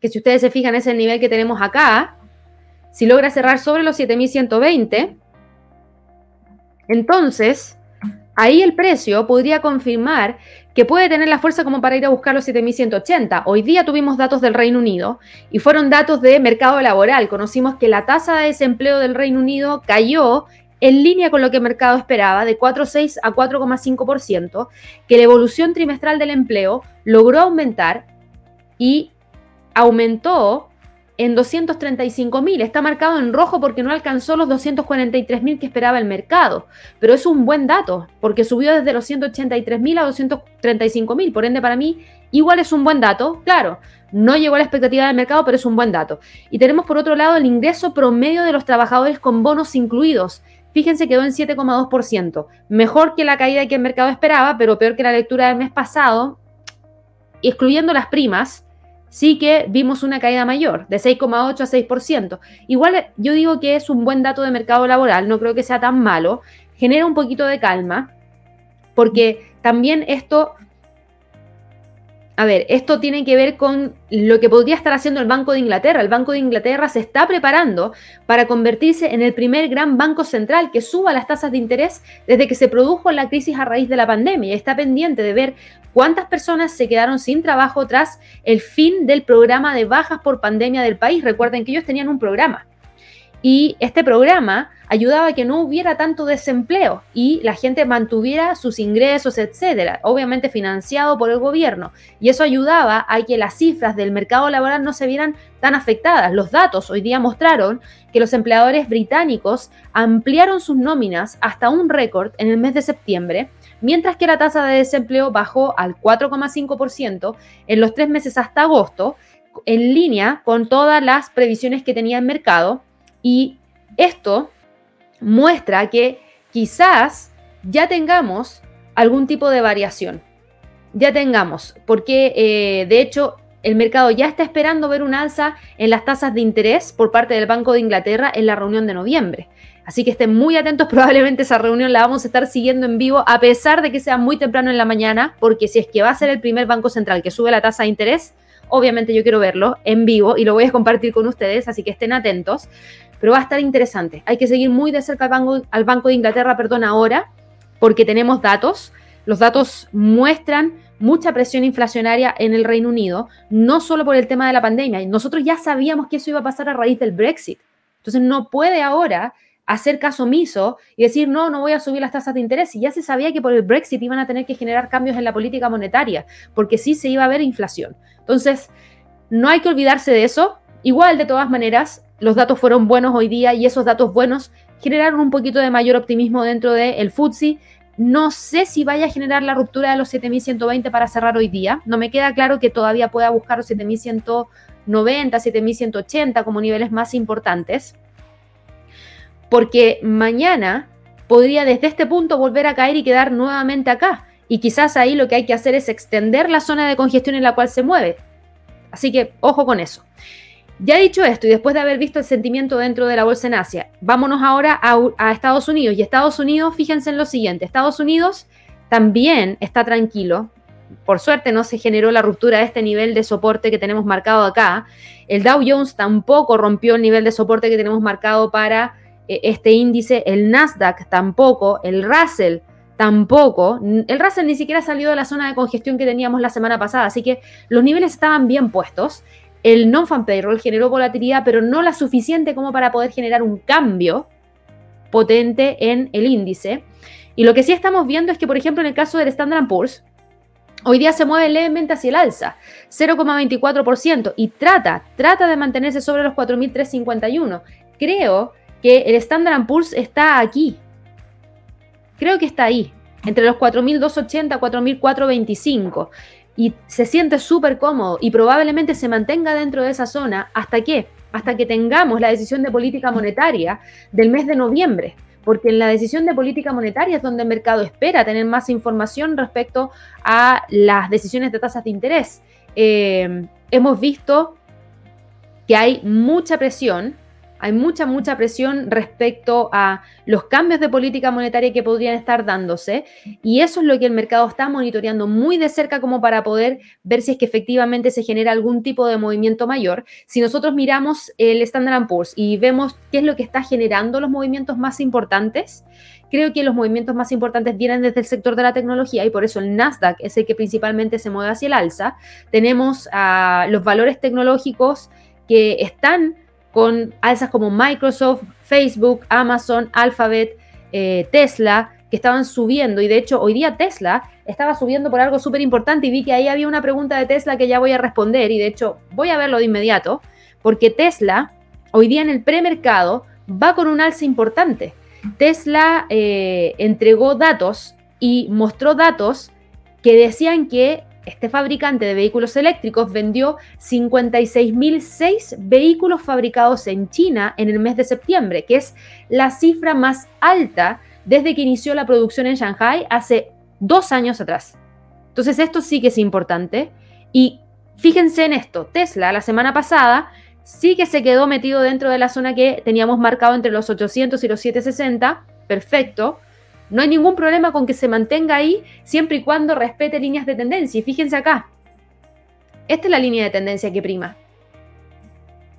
que si ustedes se fijan es el nivel que tenemos acá, si logra cerrar sobre los 7120, entonces ahí el precio podría confirmar que puede tener la fuerza como para ir a buscar los 7180. Hoy día tuvimos datos del Reino Unido y fueron datos de mercado laboral. Conocimos que la tasa de desempleo del Reino Unido cayó en línea con lo que el mercado esperaba, de 4,6 a 4,5%, que la evolución trimestral del empleo logró aumentar y aumentó en 235.000. Está marcado en rojo porque no alcanzó los 243.000 que esperaba el mercado. Pero es un buen dato porque subió desde los 183.000 a 235.000. Por ende, para mí, igual es un buen dato. Claro, no llegó a la expectativa del mercado, pero es un buen dato. Y tenemos por otro lado el ingreso promedio de los trabajadores con bonos incluidos. Fíjense, quedó en 7,2%. Mejor que la caída que el mercado esperaba, pero peor que la lectura del mes pasado. Excluyendo las primas, sí que vimos una caída mayor, de 6,8 a 6%. Igual yo digo que es un buen dato de mercado laboral, no creo que sea tan malo, genera un poquito de calma, porque también esto a ver, esto tiene que ver con lo que podría estar haciendo el Banco de Inglaterra. El Banco de Inglaterra se está preparando para convertirse en el primer gran banco central que suba las tasas de interés desde que se produjo la crisis a raíz de la pandemia. Está pendiente de ver cuántas personas se quedaron sin trabajo tras el fin del programa de bajas por pandemia del país. Recuerden que ellos tenían un programa. Y este programa ayudaba a que no hubiera tanto desempleo y la gente mantuviera sus ingresos, etcétera, obviamente financiado por el gobierno. Y eso ayudaba a que las cifras del mercado laboral no se vieran tan afectadas. Los datos hoy día mostraron que los empleadores británicos ampliaron sus nóminas hasta un récord en el mes de septiembre, mientras que la tasa de desempleo bajó al 4,5% en los tres meses hasta agosto, en línea con todas las previsiones que tenía el mercado y esto muestra que quizás ya tengamos algún tipo de variación. Ya tengamos, porque eh, de hecho el mercado ya está esperando ver un alza en las tasas de interés por parte del Banco de Inglaterra en la reunión de noviembre. Así que estén muy atentos, probablemente esa reunión la vamos a estar siguiendo en vivo, a pesar de que sea muy temprano en la mañana, porque si es que va a ser el primer banco central que sube la tasa de interés, obviamente yo quiero verlo en vivo y lo voy a compartir con ustedes, así que estén atentos pero va a estar interesante. Hay que seguir muy de cerca al Banco, al banco de Inglaterra, perdón, ahora, porque tenemos datos. Los datos muestran mucha presión inflacionaria en el Reino Unido, no solo por el tema de la pandemia. Nosotros ya sabíamos que eso iba a pasar a raíz del Brexit. Entonces no puede ahora hacer caso omiso y decir, no, no voy a subir las tasas de interés. Y ya se sabía que por el Brexit iban a tener que generar cambios en la política monetaria, porque sí se iba a ver inflación. Entonces, no hay que olvidarse de eso. Igual, de todas maneras, los datos fueron buenos hoy día y esos datos buenos generaron un poquito de mayor optimismo dentro del el FTSE. No sé si vaya a generar la ruptura de los 7120 para cerrar hoy día. No me queda claro que todavía pueda buscar los 7190, 7180 como niveles más importantes. Porque mañana podría desde este punto volver a caer y quedar nuevamente acá. Y quizás ahí lo que hay que hacer es extender la zona de congestión en la cual se mueve. Así que ojo con eso. Ya dicho esto, y después de haber visto el sentimiento dentro de la bolsa en Asia, vámonos ahora a, Estados Unidos. Y Estados Unidos, fíjense en lo siguiente, Estados Unidos también está tranquilo. Por suerte no se generó la ruptura de este nivel de soporte que tenemos marcado acá. El Dow Jones tampoco rompió el nivel de soporte que tenemos marcado para eh, este índice. El Nasdaq tampoco. El Russell tampoco. El Russell ni siquiera salió de la zona de congestión que teníamos la semana pasada. Así que los niveles estaban bien puestos. El non-fan payroll generó volatilidad, pero no la suficiente como para poder generar un cambio potente en el índice. Y lo que sí estamos viendo es que, por ejemplo, en el caso del Standard Poor's, hoy día se mueve levemente hacia el alza, 0,24%, y trata, trata de mantenerse sobre los 4.351. Creo que el Standard Poor's está aquí. Creo que está ahí, entre los 4.280 y 4.425 y se siente súper cómodo y probablemente se mantenga dentro de esa zona hasta que hasta que tengamos la decisión de política monetaria del mes de noviembre, porque en la decisión de política monetaria es donde el mercado espera tener más información respecto a las decisiones de tasas de interés. Eh, hemos visto que hay mucha presión hay mucha, mucha presión respecto a los cambios de política monetaria que podrían estar dándose y eso es lo que el mercado está monitoreando muy de cerca como para poder ver si es que efectivamente se genera algún tipo de movimiento mayor. Si nosotros miramos el Standard Poor's y vemos qué es lo que está generando los movimientos más importantes, creo que los movimientos más importantes vienen desde el sector de la tecnología y por eso el Nasdaq es el que principalmente se mueve hacia el alza. Tenemos los valores tecnológicos que están con alzas como Microsoft, Facebook, Amazon, Alphabet, eh, Tesla, que estaban subiendo. Y de hecho, hoy día Tesla estaba subiendo por algo súper importante y vi que ahí había una pregunta de Tesla que ya voy a responder. Y de hecho, voy a verlo de inmediato, porque Tesla, hoy día en el premercado, va con un alza importante. Tesla eh, entregó datos y mostró datos que decían que este fabricante de vehículos eléctricos vendió 56.006 vehículos fabricados en China en el mes de septiembre, que es la cifra más alta desde que inició la producción en Shanghai hace dos años atrás. Entonces esto sí que es importante. Y fíjense en esto, Tesla la semana pasada sí que se quedó metido dentro de la zona que teníamos marcado entre los 800 y los 760, perfecto, no hay ningún problema con que se mantenga ahí siempre y cuando respete líneas de tendencia. Y fíjense acá. Esta es la línea de tendencia que prima.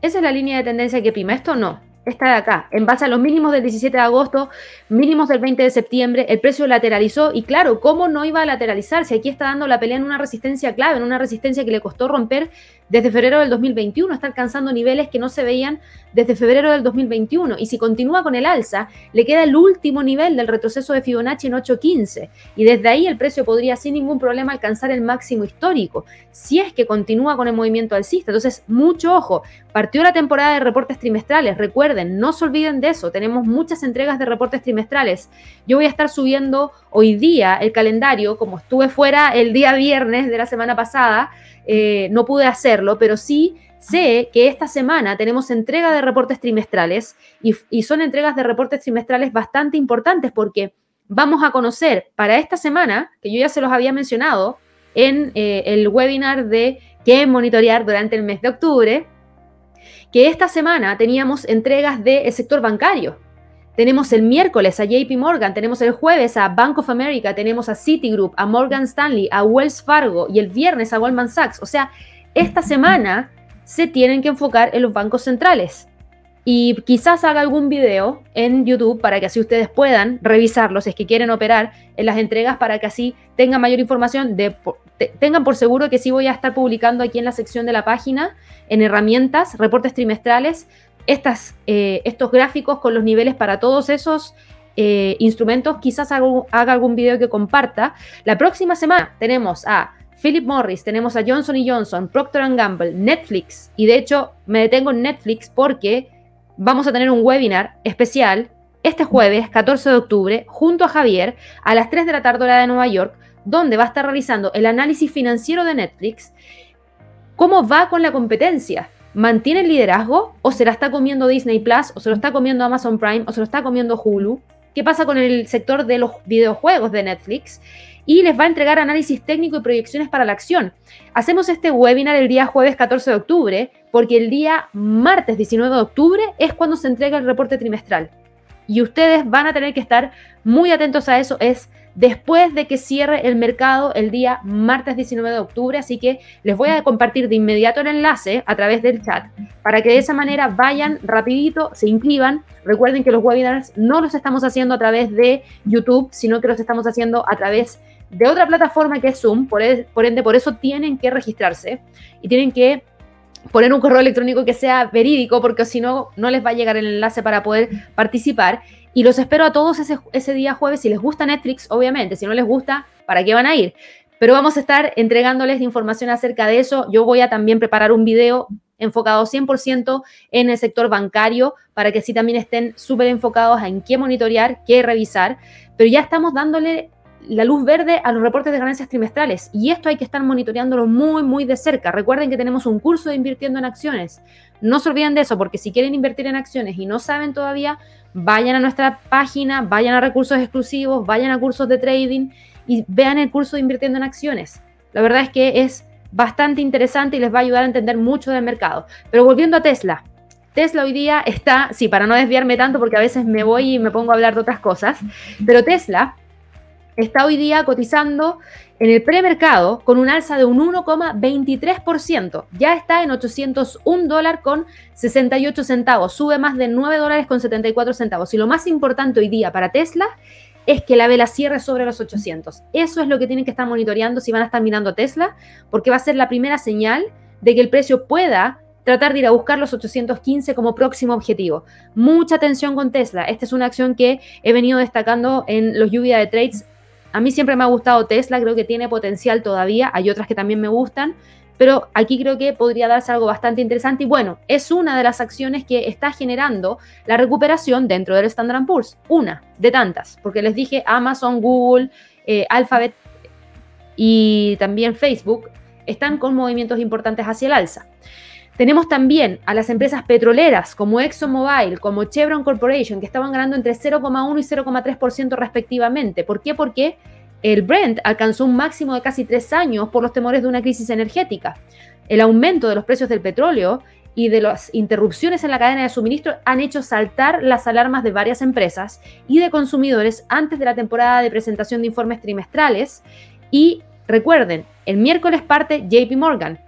Esa es la línea de tendencia que prima. Esto no. Esta de acá. En base a los mínimos del 17 de agosto, mínimos del 20 de septiembre, el precio lateralizó. Y claro, ¿cómo no iba a lateralizar? Si aquí está dando la pelea en una resistencia clave, en una resistencia que le costó romper desde febrero del 2021, está alcanzando niveles que no se veían desde febrero del 2021. Y si continúa con el alza, le queda el último nivel del retroceso de Fibonacci en 8.15. Y desde ahí el precio podría sin ningún problema alcanzar el máximo histórico, si es que continúa con el movimiento alcista. Entonces, mucho ojo, partió la temporada de reportes trimestrales. Recuerden, no se olviden de eso. Tenemos muchas entregas de reportes trimestrales. Yo voy a estar subiendo hoy día el calendario, como estuve fuera el día viernes de la semana pasada, eh, no pude hacerlo, pero sí sé que esta semana tenemos entrega de reportes trimestrales y, son entregas de reportes trimestrales bastante importantes porque vamos a conocer para esta semana, que yo ya se los había mencionado en eh, el webinar de qué monitorear durante el mes de octubre, que esta semana teníamos entregas del sector bancario. Tenemos el miércoles a JP Morgan, tenemos el jueves a Bank of America, tenemos a Citigroup, a Morgan Stanley, a Wells Fargo y el viernes a Goldman Sachs. O sea, esta semana se tienen que enfocar en los bancos centrales. Y quizás haga algún video en YouTube para que así ustedes puedan revisarlos si es que quieren operar en las entregas para que así tengan mayor información, de, tengan por seguro que sí voy a estar publicando aquí en la sección de la página, en herramientas, reportes trimestrales, eh, estos gráficos con los niveles para todos esos eh, instrumentos, quizás haga algún video que comparta. La próxima semana tenemos a Philip Morris, tenemos a Johnson Johnson, Procter Gamble, Netflix, y de hecho me detengo en Netflix porque vamos a tener un webinar especial este jueves, 14 de octubre, junto a Javier, a las 3 de la tarde hora de Nueva York, donde va a estar realizando el análisis financiero de Netflix, cómo va con la competencia. ¿Mantiene el liderazgo o se la está comiendo Disney Plus o se lo está comiendo Amazon Prime o se lo está comiendo Hulu? ¿Qué pasa con el sector de los videojuegos de Netflix? y les va a entregar análisis técnico y proyecciones para la acción. Hacemos este webinar el día jueves 14 de octubre porque el día martes 19 de octubre es cuando se entrega el reporte trimestral. Y ustedes van a tener que estar muy atentos a eso. Es después de que cierre el mercado el día martes 19 de octubre. Así que les voy a compartir de inmediato el enlace a través del chat para que de esa manera vayan rapidito, se inscriban. Recuerden que los webinars no los estamos haciendo a través de YouTube, sino que los estamos haciendo a través de otra plataforma que es Zoom, por, e, ende, por eso tienen que registrarse y tienen que poner un correo electrónico que sea verídico, porque si no, no les va a llegar el enlace para poder participar. Y los espero a todos ese, día jueves. Si les gusta Netflix, obviamente. Si no les gusta, ¿para qué van a ir? Pero vamos a estar entregándoles información acerca de eso. Yo voy a también preparar un video enfocado 100% en el sector bancario para que así también estén súper enfocados en qué monitorear, qué revisar. Pero ya estamos dándole la luz verde a los reportes de ganancias trimestrales y esto hay que estar monitoreándolo muy, muy de cerca. Recuerden que tenemos un curso de invirtiendo en acciones. No se olviden de eso porque si quieren invertir en acciones y no saben todavía, vayan a nuestra página, vayan a recursos exclusivos, vayan a cursos de trading y vean el curso de invirtiendo en acciones. La verdad es que es bastante interesante y les va a ayudar a entender mucho del mercado. Pero volviendo a Tesla, Tesla hoy día está, sí, para no desviarme tanto porque a veces me voy y me pongo a hablar de otras cosas, pero Tesla está hoy día cotizando en el premercado con un alza de un 1,23%. Ya está en 801 dólares con 68 centavos. Sube más de 9 dólares con 74 centavos. Y lo más importante hoy día para Tesla es que la vela cierre sobre los 800. Eso es lo que tienen que estar monitoreando si van a estar mirando Tesla, porque va a ser la primera señal de que el precio pueda tratar de ir a buscar los 815 como próximo objetivo. Mucha atención con Tesla. Esta es una acción que he venido destacando en los lluvia de trades a mí siempre me ha gustado Tesla, creo que tiene potencial todavía, hay otras que también me gustan, pero aquí creo que podría darse algo bastante interesante y bueno, es una de las acciones que está generando la recuperación dentro del Standard Poor's, una de tantas, porque les dije Amazon, Google, eh, Alphabet y también Facebook están con movimientos importantes hacia el alza. Tenemos también a las empresas petroleras como ExxonMobil, como Chevron Corporation, que estaban ganando entre 0,1 y 0,3% respectivamente. ¿Por qué? Porque el Brent alcanzó un máximo de casi tres años por los temores de una crisis energética. El aumento de los precios del petróleo y de las interrupciones en la cadena de suministro han hecho saltar las alarmas de varias empresas y de consumidores antes de la temporada de presentación de informes trimestrales. Y recuerden, el miércoles parte JP Morgan.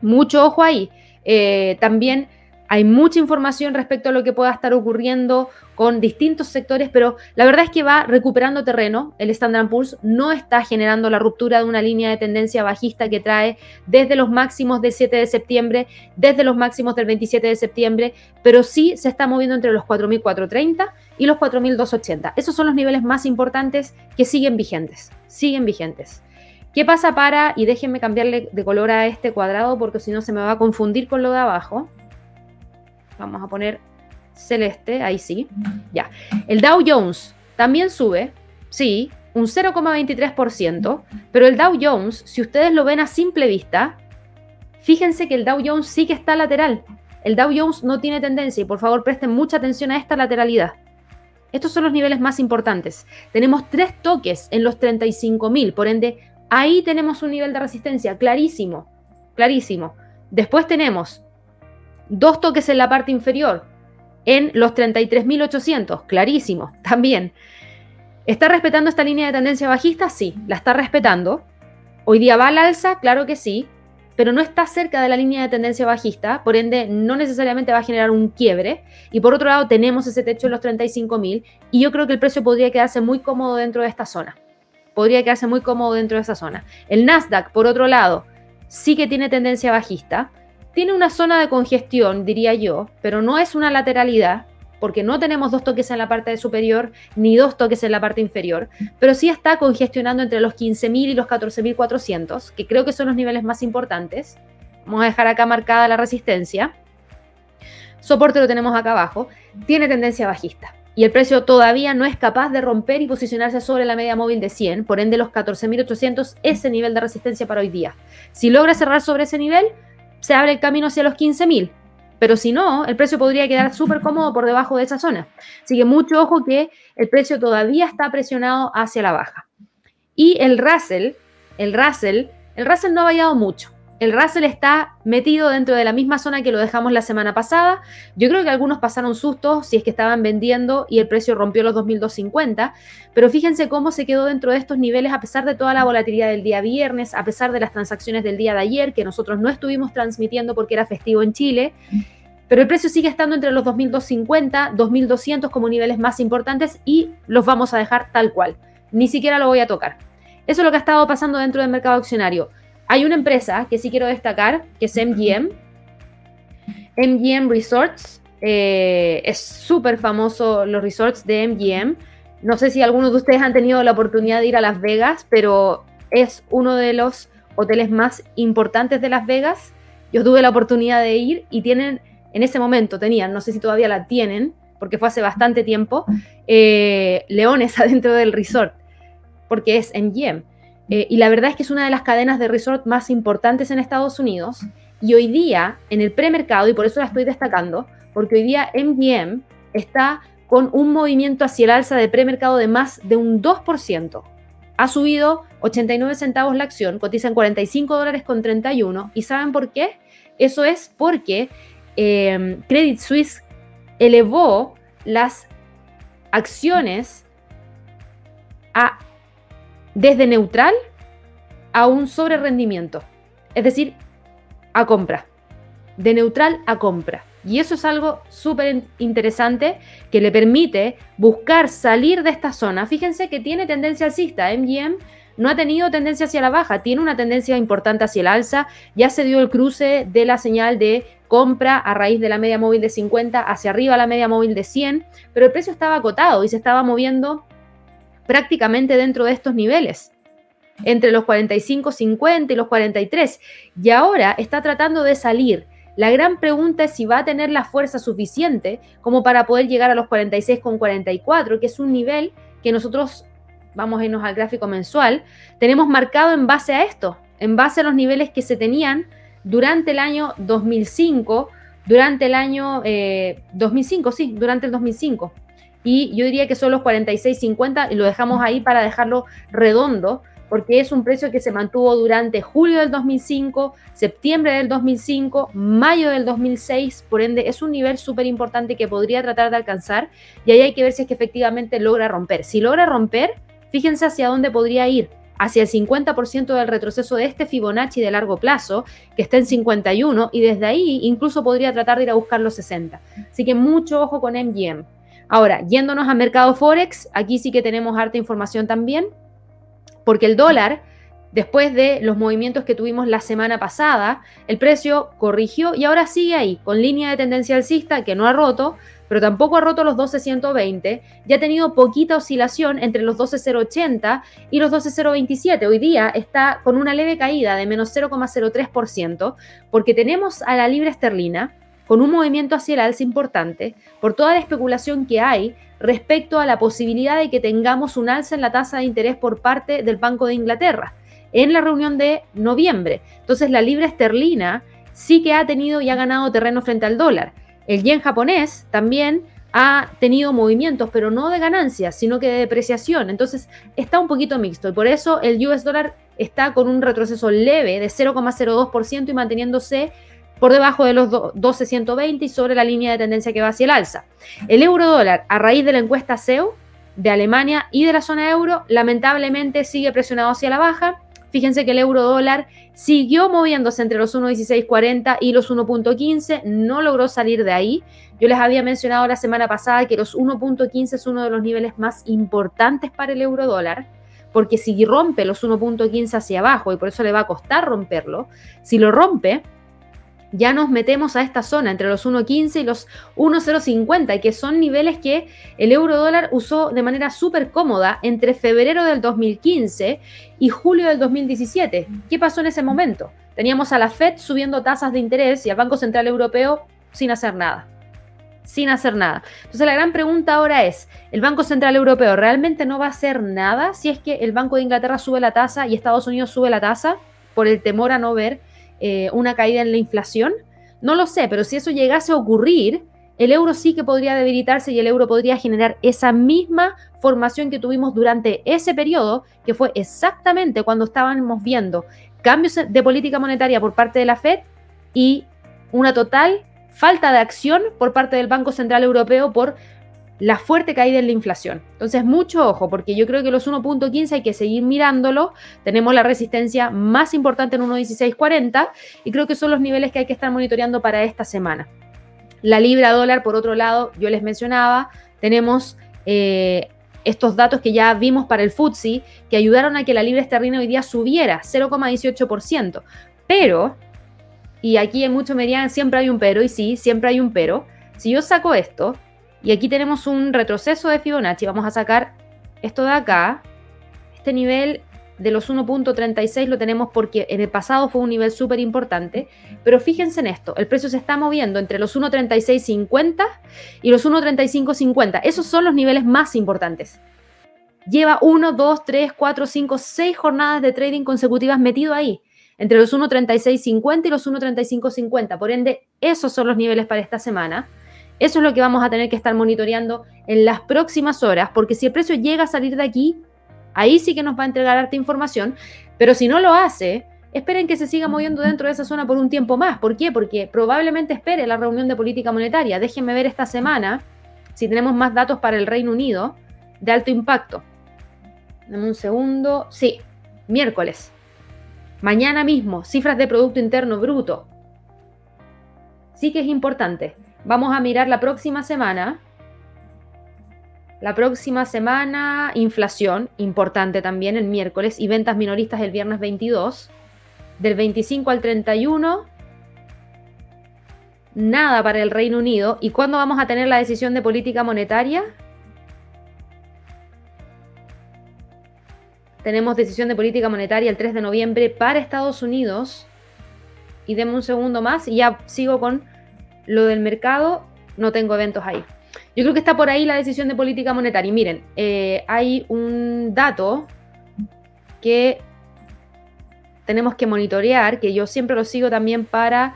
Mucho ojo ahí. Eh, también Hay mucha información respecto a lo que pueda estar ocurriendo con distintos sectores, pero la verdad es que va recuperando terreno. El Standard Poor's no está generando la ruptura de una línea de tendencia bajista que trae desde los máximos del 7 de septiembre, desde los máximos del 27 de septiembre, pero sí se está moviendo entre los 4.430 y los 4.280. Esos son los niveles más importantes que siguen vigentes, siguen vigentes. ¿Qué pasa para, y déjenme cambiarle de color a este cuadrado porque si no se me va a confundir con lo de abajo? Vamos a poner celeste, ahí sí. Ya. El Dow Jones también sube, sí, un 0,23%, pero el Dow Jones, si ustedes lo ven a simple vista, fíjense que el Dow Jones sí que está lateral. El Dow Jones no tiene tendencia y por favor presten mucha atención a esta lateralidad. Estos son los niveles más importantes. Tenemos tres toques en los 35.000, por ende, ahí tenemos un nivel de resistencia clarísimo, clarísimo. Después tenemos Dos toques en la parte inferior, en los 33.800, clarísimo, también. ¿Está respetando esta línea de tendencia bajista? Sí, la está respetando. Hoy día va al alza, claro que sí, pero no está cerca de la línea de tendencia bajista, por ende no necesariamente va a generar un quiebre. Y por otro lado tenemos ese techo en los 35.000 y yo creo que el precio podría quedarse muy cómodo dentro de esta zona. Podría quedarse muy cómodo dentro de esa zona. El Nasdaq, por otro lado, sí que tiene tendencia bajista, tiene una zona de congestión, diría yo, pero no es una lateralidad, porque no tenemos dos toques en la parte superior ni dos toques en la parte inferior, pero sí está congestionando entre los 15.000 y los 14.400, que creo que son los niveles más importantes. Vamos a dejar acá marcada la resistencia. Soporte lo tenemos acá abajo. Tiene tendencia bajista. Y el precio todavía no es capaz de romper y posicionarse sobre la media móvil de 100. Por ende, los 14.800 es el nivel de resistencia para hoy día. Si logra cerrar sobre ese nivel, se abre el camino hacia los 15.000. Pero si no, el precio podría quedar súper cómodo por debajo de esa zona. Así que mucho ojo que el precio todavía está presionado hacia la baja. Y el Russell, el Russell, el Russell no ha variado mucho. El Russell está metido dentro de la misma zona que lo dejamos la semana pasada. Yo creo que algunos pasaron sustos si es que estaban vendiendo y el precio rompió los 2.250, pero fíjense cómo se quedó dentro de estos niveles a pesar de toda la volatilidad del día viernes, a pesar de las transacciones del día de ayer que nosotros no estuvimos transmitiendo porque era festivo en Chile. Pero el precio sigue estando entre los 2.250, 2.200 como niveles más importantes y los vamos a dejar tal cual. Ni siquiera lo voy a tocar. Eso es lo que ha estado pasando dentro del mercado accionario. Hay una empresa que sí quiero destacar, que es MGM. MGM Resorts. Eh, es súper famoso los resorts de MGM. No sé si algunos de ustedes han tenido la oportunidad de ir a Las Vegas, pero es uno de los hoteles más importantes de Las Vegas. Yo tuve la oportunidad de ir y tienen, en ese momento tenían, no sé si todavía la tienen, porque fue hace bastante tiempo, eh, leones adentro del resort, porque es MGM. Eh, y la verdad es que es una de las cadenas de resort más importantes en Estados Unidos. Y hoy día, en el premercado, y por eso la estoy destacando, porque hoy día MGM está con un movimiento hacia el alza de premercado de más de un 2%. Ha subido 89 centavos la acción, cotiza en 45 dólares con 31. ¿Y saben por qué? Eso es porque em, Credit Suisse elevó las acciones a desde neutral a un sobre rendimiento, es decir, a compra, de neutral a compra. Y eso es algo súper interesante que le permite buscar salir de esta zona. Fíjense que tiene tendencia alcista. MGM no ha tenido tendencia hacia la baja, tiene una tendencia importante hacia el alza. Ya se dio el cruce de la señal de compra a raíz de la media móvil de 50 hacia arriba la media móvil de 100, pero el precio estaba acotado y se estaba moviendo prácticamente dentro de estos niveles, entre los 45, 50 y los 43. Y ahora está tratando de salir. La gran pregunta es si va a tener la fuerza suficiente como para poder llegar a los 46 con 44, que es un nivel que nosotros, vamos a irnos al gráfico mensual, tenemos marcado en base a esto, en base a los niveles que se tenían durante el año 2005, durante el año 2005, eh, sí, durante el 2005 y yo diría que son los 46.50 y lo dejamos ahí para dejarlo redondo porque es un precio que se mantuvo durante julio del 2005, septiembre del 2005, mayo del 2006, por ende es un nivel súper importante que podría tratar de alcanzar y ahí hay que ver si es que efectivamente logra romper. Si logra romper, fíjense hacia dónde podría ir, hacia el 50% del retroceso de este Fibonacci de largo plazo, que está en 51, y desde ahí incluso podría tratar de ir a buscar los 60. Así que mucho ojo con MGM. Ahora, yéndonos al mercado Forex, aquí sí que tenemos harta información también, porque el dólar, después de los movimientos que tuvimos la semana pasada, el precio corrigió y ahora sigue ahí, con línea de tendencia alcista que no ha roto, pero tampoco ha roto los 12.120, ya ha tenido poquita oscilación entre los 12.080 y los 12.027. Hoy día está con una leve caída de menos 0,03%, porque tenemos a la libra esterlina con un movimiento hacia el alza importante por toda la especulación que hay respecto a la posibilidad de que tengamos un alza en la tasa de interés por parte del Banco de Inglaterra en la reunión de noviembre. Entonces la libra esterlina sí que ha tenido y ha ganado terreno frente al dólar. El yen japonés también ha tenido movimientos, pero no de ganancias, sino que de depreciación. Entonces está un poquito mixto y por eso el US dólar está con un retroceso leve de 0,02% y manteniéndose por debajo de los 12.120 y sobre la línea de tendencia que va hacia el alza. El euro dólar, a raíz de la encuesta SEO de Alemania y de la zona euro, lamentablemente sigue presionado hacia la baja. Fíjense que el euro dólar siguió moviéndose entre los 1.1640 y los 1.15, no logró salir de ahí. Yo les había mencionado la semana pasada que los 1.15 es uno de los niveles más importantes para el euro dólar, porque si rompe los 1.15 hacia abajo, y por eso le va a costar romperlo, si lo rompe, ya nos metemos a esta zona entre los 1.15 y los 1.050, que son niveles que el euro dólar usó de manera súper cómoda entre febrero del 2015 y julio del 2017. ¿Qué pasó en ese momento? Teníamos a la Fed subiendo tasas de interés y al Banco Central Europeo sin hacer nada. Sin hacer nada. Entonces la gran pregunta ahora es, ¿el Banco Central Europeo realmente no va a hacer nada si es que el Banco de Inglaterra sube la tasa y Estados Unidos sube la tasa por el temor a no ver eh, una caída en la inflación? No lo sé, pero si eso llegase a ocurrir, el euro sí que podría debilitarse y el euro podría generar esa misma formación que tuvimos durante ese periodo, que fue exactamente cuando estábamos viendo cambios de política monetaria por parte de la Fed y una total falta de acción por parte del Banco Central Europeo por la fuerte caída en la inflación. Entonces, mucho ojo, porque yo creo que los 1.15 hay que seguir mirándolo. Tenemos la resistencia más importante en 1.1640 y creo que son los niveles que hay que estar monitoreando para esta semana. La libra dólar, por otro lado, yo les mencionaba, tenemos eh, estos datos que ya vimos para el FTSE que ayudaron a que la libra esterlina hoy día subiera 0,18%. Pero, y aquí en muchos me siempre hay un pero, y sí, siempre hay un pero. Si yo saco esto, y aquí tenemos un retroceso de Fibonacci. Vamos a sacar esto de acá. Este nivel de los 1.36 lo tenemos porque en el pasado fue un nivel súper importante. Pero fíjense en esto, el precio se está moviendo entre los 1.3650 y los 1.3550. Esos son los niveles más importantes. Lleva 1, 2, 3, 4, 5, 6 jornadas de trading consecutivas metido ahí, entre los 1.3650 y los 1.3550. Por ende, esos son los niveles para esta semana. Eso es lo que vamos a tener que estar monitoreando en las próximas horas, porque si el precio llega a salir de aquí, ahí sí que nos va a entregar harta información, pero si no lo hace, esperen que se siga moviendo dentro de esa zona por un tiempo más. ¿Por qué? Porque probablemente espere la reunión de política monetaria. Déjenme ver esta semana si tenemos más datos para el Reino Unido de alto impacto. Dame un segundo. Sí, miércoles. Mañana mismo, cifras de Producto Interno Bruto. Sí que es importante. Vamos a mirar la próxima semana. La próxima semana, inflación, importante también el miércoles, y ventas minoristas el viernes 22. Del 25 al 31, nada para el Reino Unido. ¿Y cuándo vamos a tener la decisión de política monetaria? Tenemos decisión de política monetaria el 3 de noviembre para Estados Unidos. Y deme un segundo más y ya sigo con lo del mercado, no tengo eventos ahí. Yo creo que está por ahí la decisión de política monetaria. Y miren, eh, hay un dato que tenemos que monitorear, que yo siempre lo sigo también para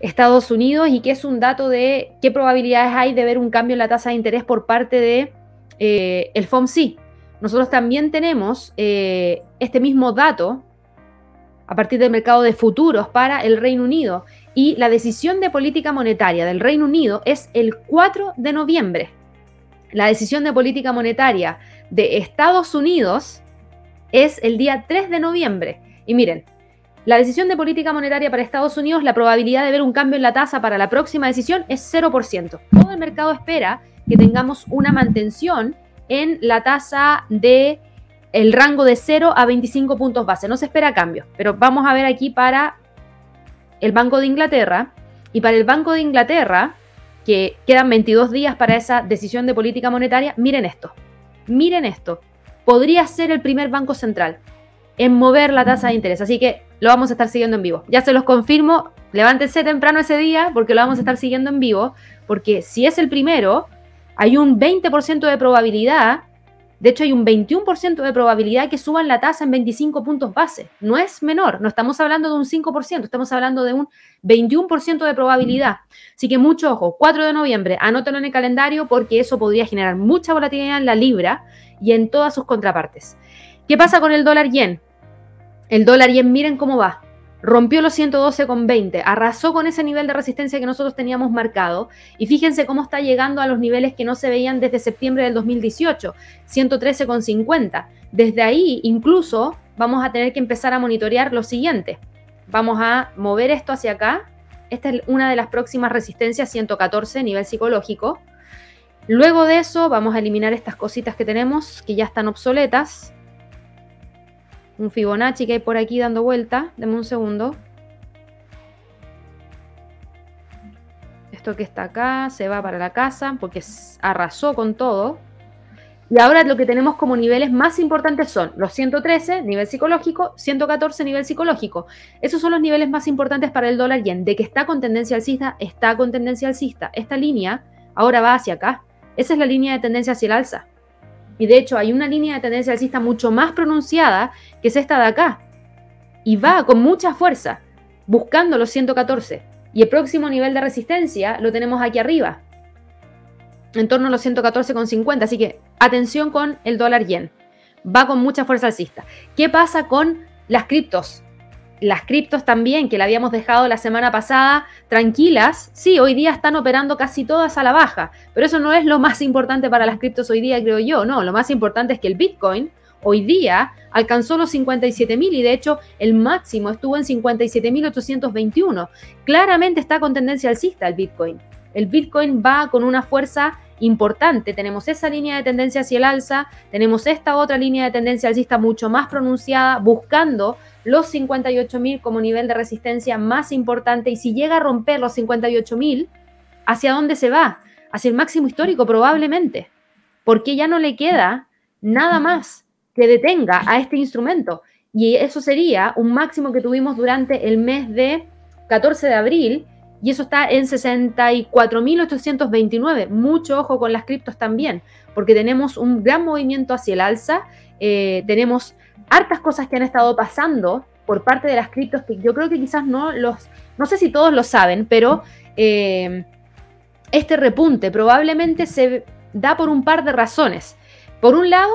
Estados Unidos y que es un dato de qué probabilidades hay de ver un cambio en la tasa de interés por parte de eh, el FOMC. Nosotros también tenemos eh, este mismo dato a partir del mercado de futuros para el Reino Unido y la decisión de política monetaria del Reino Unido es el 4 de noviembre. La decisión de política monetaria de Estados Unidos es el día 3 de noviembre. Y miren, la decisión de política monetaria para Estados Unidos, la probabilidad de ver un cambio en la tasa para la próxima decisión es 0%. Todo el mercado espera que tengamos una mantención en la tasa de el rango de 0 a 25 puntos base. No se espera cambio, pero vamos a ver aquí para el Banco de Inglaterra. Y para el Banco de Inglaterra, que quedan 22 días para esa decisión de política monetaria, miren esto. Miren esto. Podría ser el primer banco central en mover la tasa de interés. Así que lo vamos a estar siguiendo en vivo. Ya se los confirmo, levántense temprano ese día porque lo vamos a estar siguiendo en vivo, porque si es el primero, hay un 20% de probabilidad, de hecho hay un 21% de probabilidad que suban la tasa en 25 puntos base. No es menor, no estamos hablando de un 5%, estamos hablando de un 21% de probabilidad. Así que mucho ojo, 4 de noviembre, anótenlo en el calendario porque eso podría generar mucha volatilidad en la libra y en todas sus contrapartes. ¿Qué pasa con el dólar yen? El dólar yen, miren cómo va. Rompió los 112,20, arrasó con ese nivel de resistencia que nosotros teníamos marcado y fíjense cómo está llegando a los niveles que no se veían desde septiembre del 2018, 113,50. Desde ahí incluso vamos a tener que empezar a monitorear lo siguiente. Vamos a mover esto hacia acá. Esta es una de las próximas resistencias, 114, nivel psicológico. Luego de eso vamos a eliminar estas cositas que tenemos que ya están obsoletas un Fibonacci que hay por aquí dando vuelta. Deme un segundo. Esto que está acá se va para la casa porque arrasó con todo. Y ahora lo que tenemos como niveles más importantes son los 113, nivel psicológico, 114, nivel psicológico. Esos son los niveles más importantes para el dólar yen. De que está con tendencia alcista, está con tendencia alcista. Esta línea ahora va hacia acá. Esa es la línea de tendencia hacia el alza. Y de hecho hay una línea de tendencia alcista mucho más pronunciada que es esta de acá. Y va con mucha fuerza, buscando los 114. Y el próximo nivel de resistencia lo tenemos aquí arriba, en torno a los 114,50. Así que atención con el dólar yen. Va con mucha fuerza alcista. ¿Qué pasa con las criptos? las criptos también, que la habíamos dejado la semana pasada tranquilas, sí, hoy día están operando casi todas a la baja, pero eso no es lo más importante para las criptos hoy día, creo yo, no, lo más importante es que el Bitcoin hoy día alcanzó los 57.000 y de hecho el máximo estuvo en 57.821. Claramente está con tendencia alcista el Bitcoin. El Bitcoin va con una fuerza importante. Tenemos esa línea de tendencia hacia el alza, tenemos esta otra línea de tendencia alcista mucho más pronunciada, buscando los 58.000 como nivel de resistencia más importante. Y si llega a romper los 58.000, ¿hacia dónde se va? Hacia el máximo histórico probablemente, porque ya no le queda nada más que detenga a este instrumento. Y eso sería un máximo que tuvimos durante el mes de 14 de abril y eso está en 64.829. Mucho ojo con las criptos también, porque tenemos un gran movimiento hacia el alza, eh, tenemos hartas cosas que han estado pasando por parte de las criptos que yo creo que quizás no los, no sé si todos lo saben, pero eh, este repunte probablemente se da por un par de razones. Por un lado,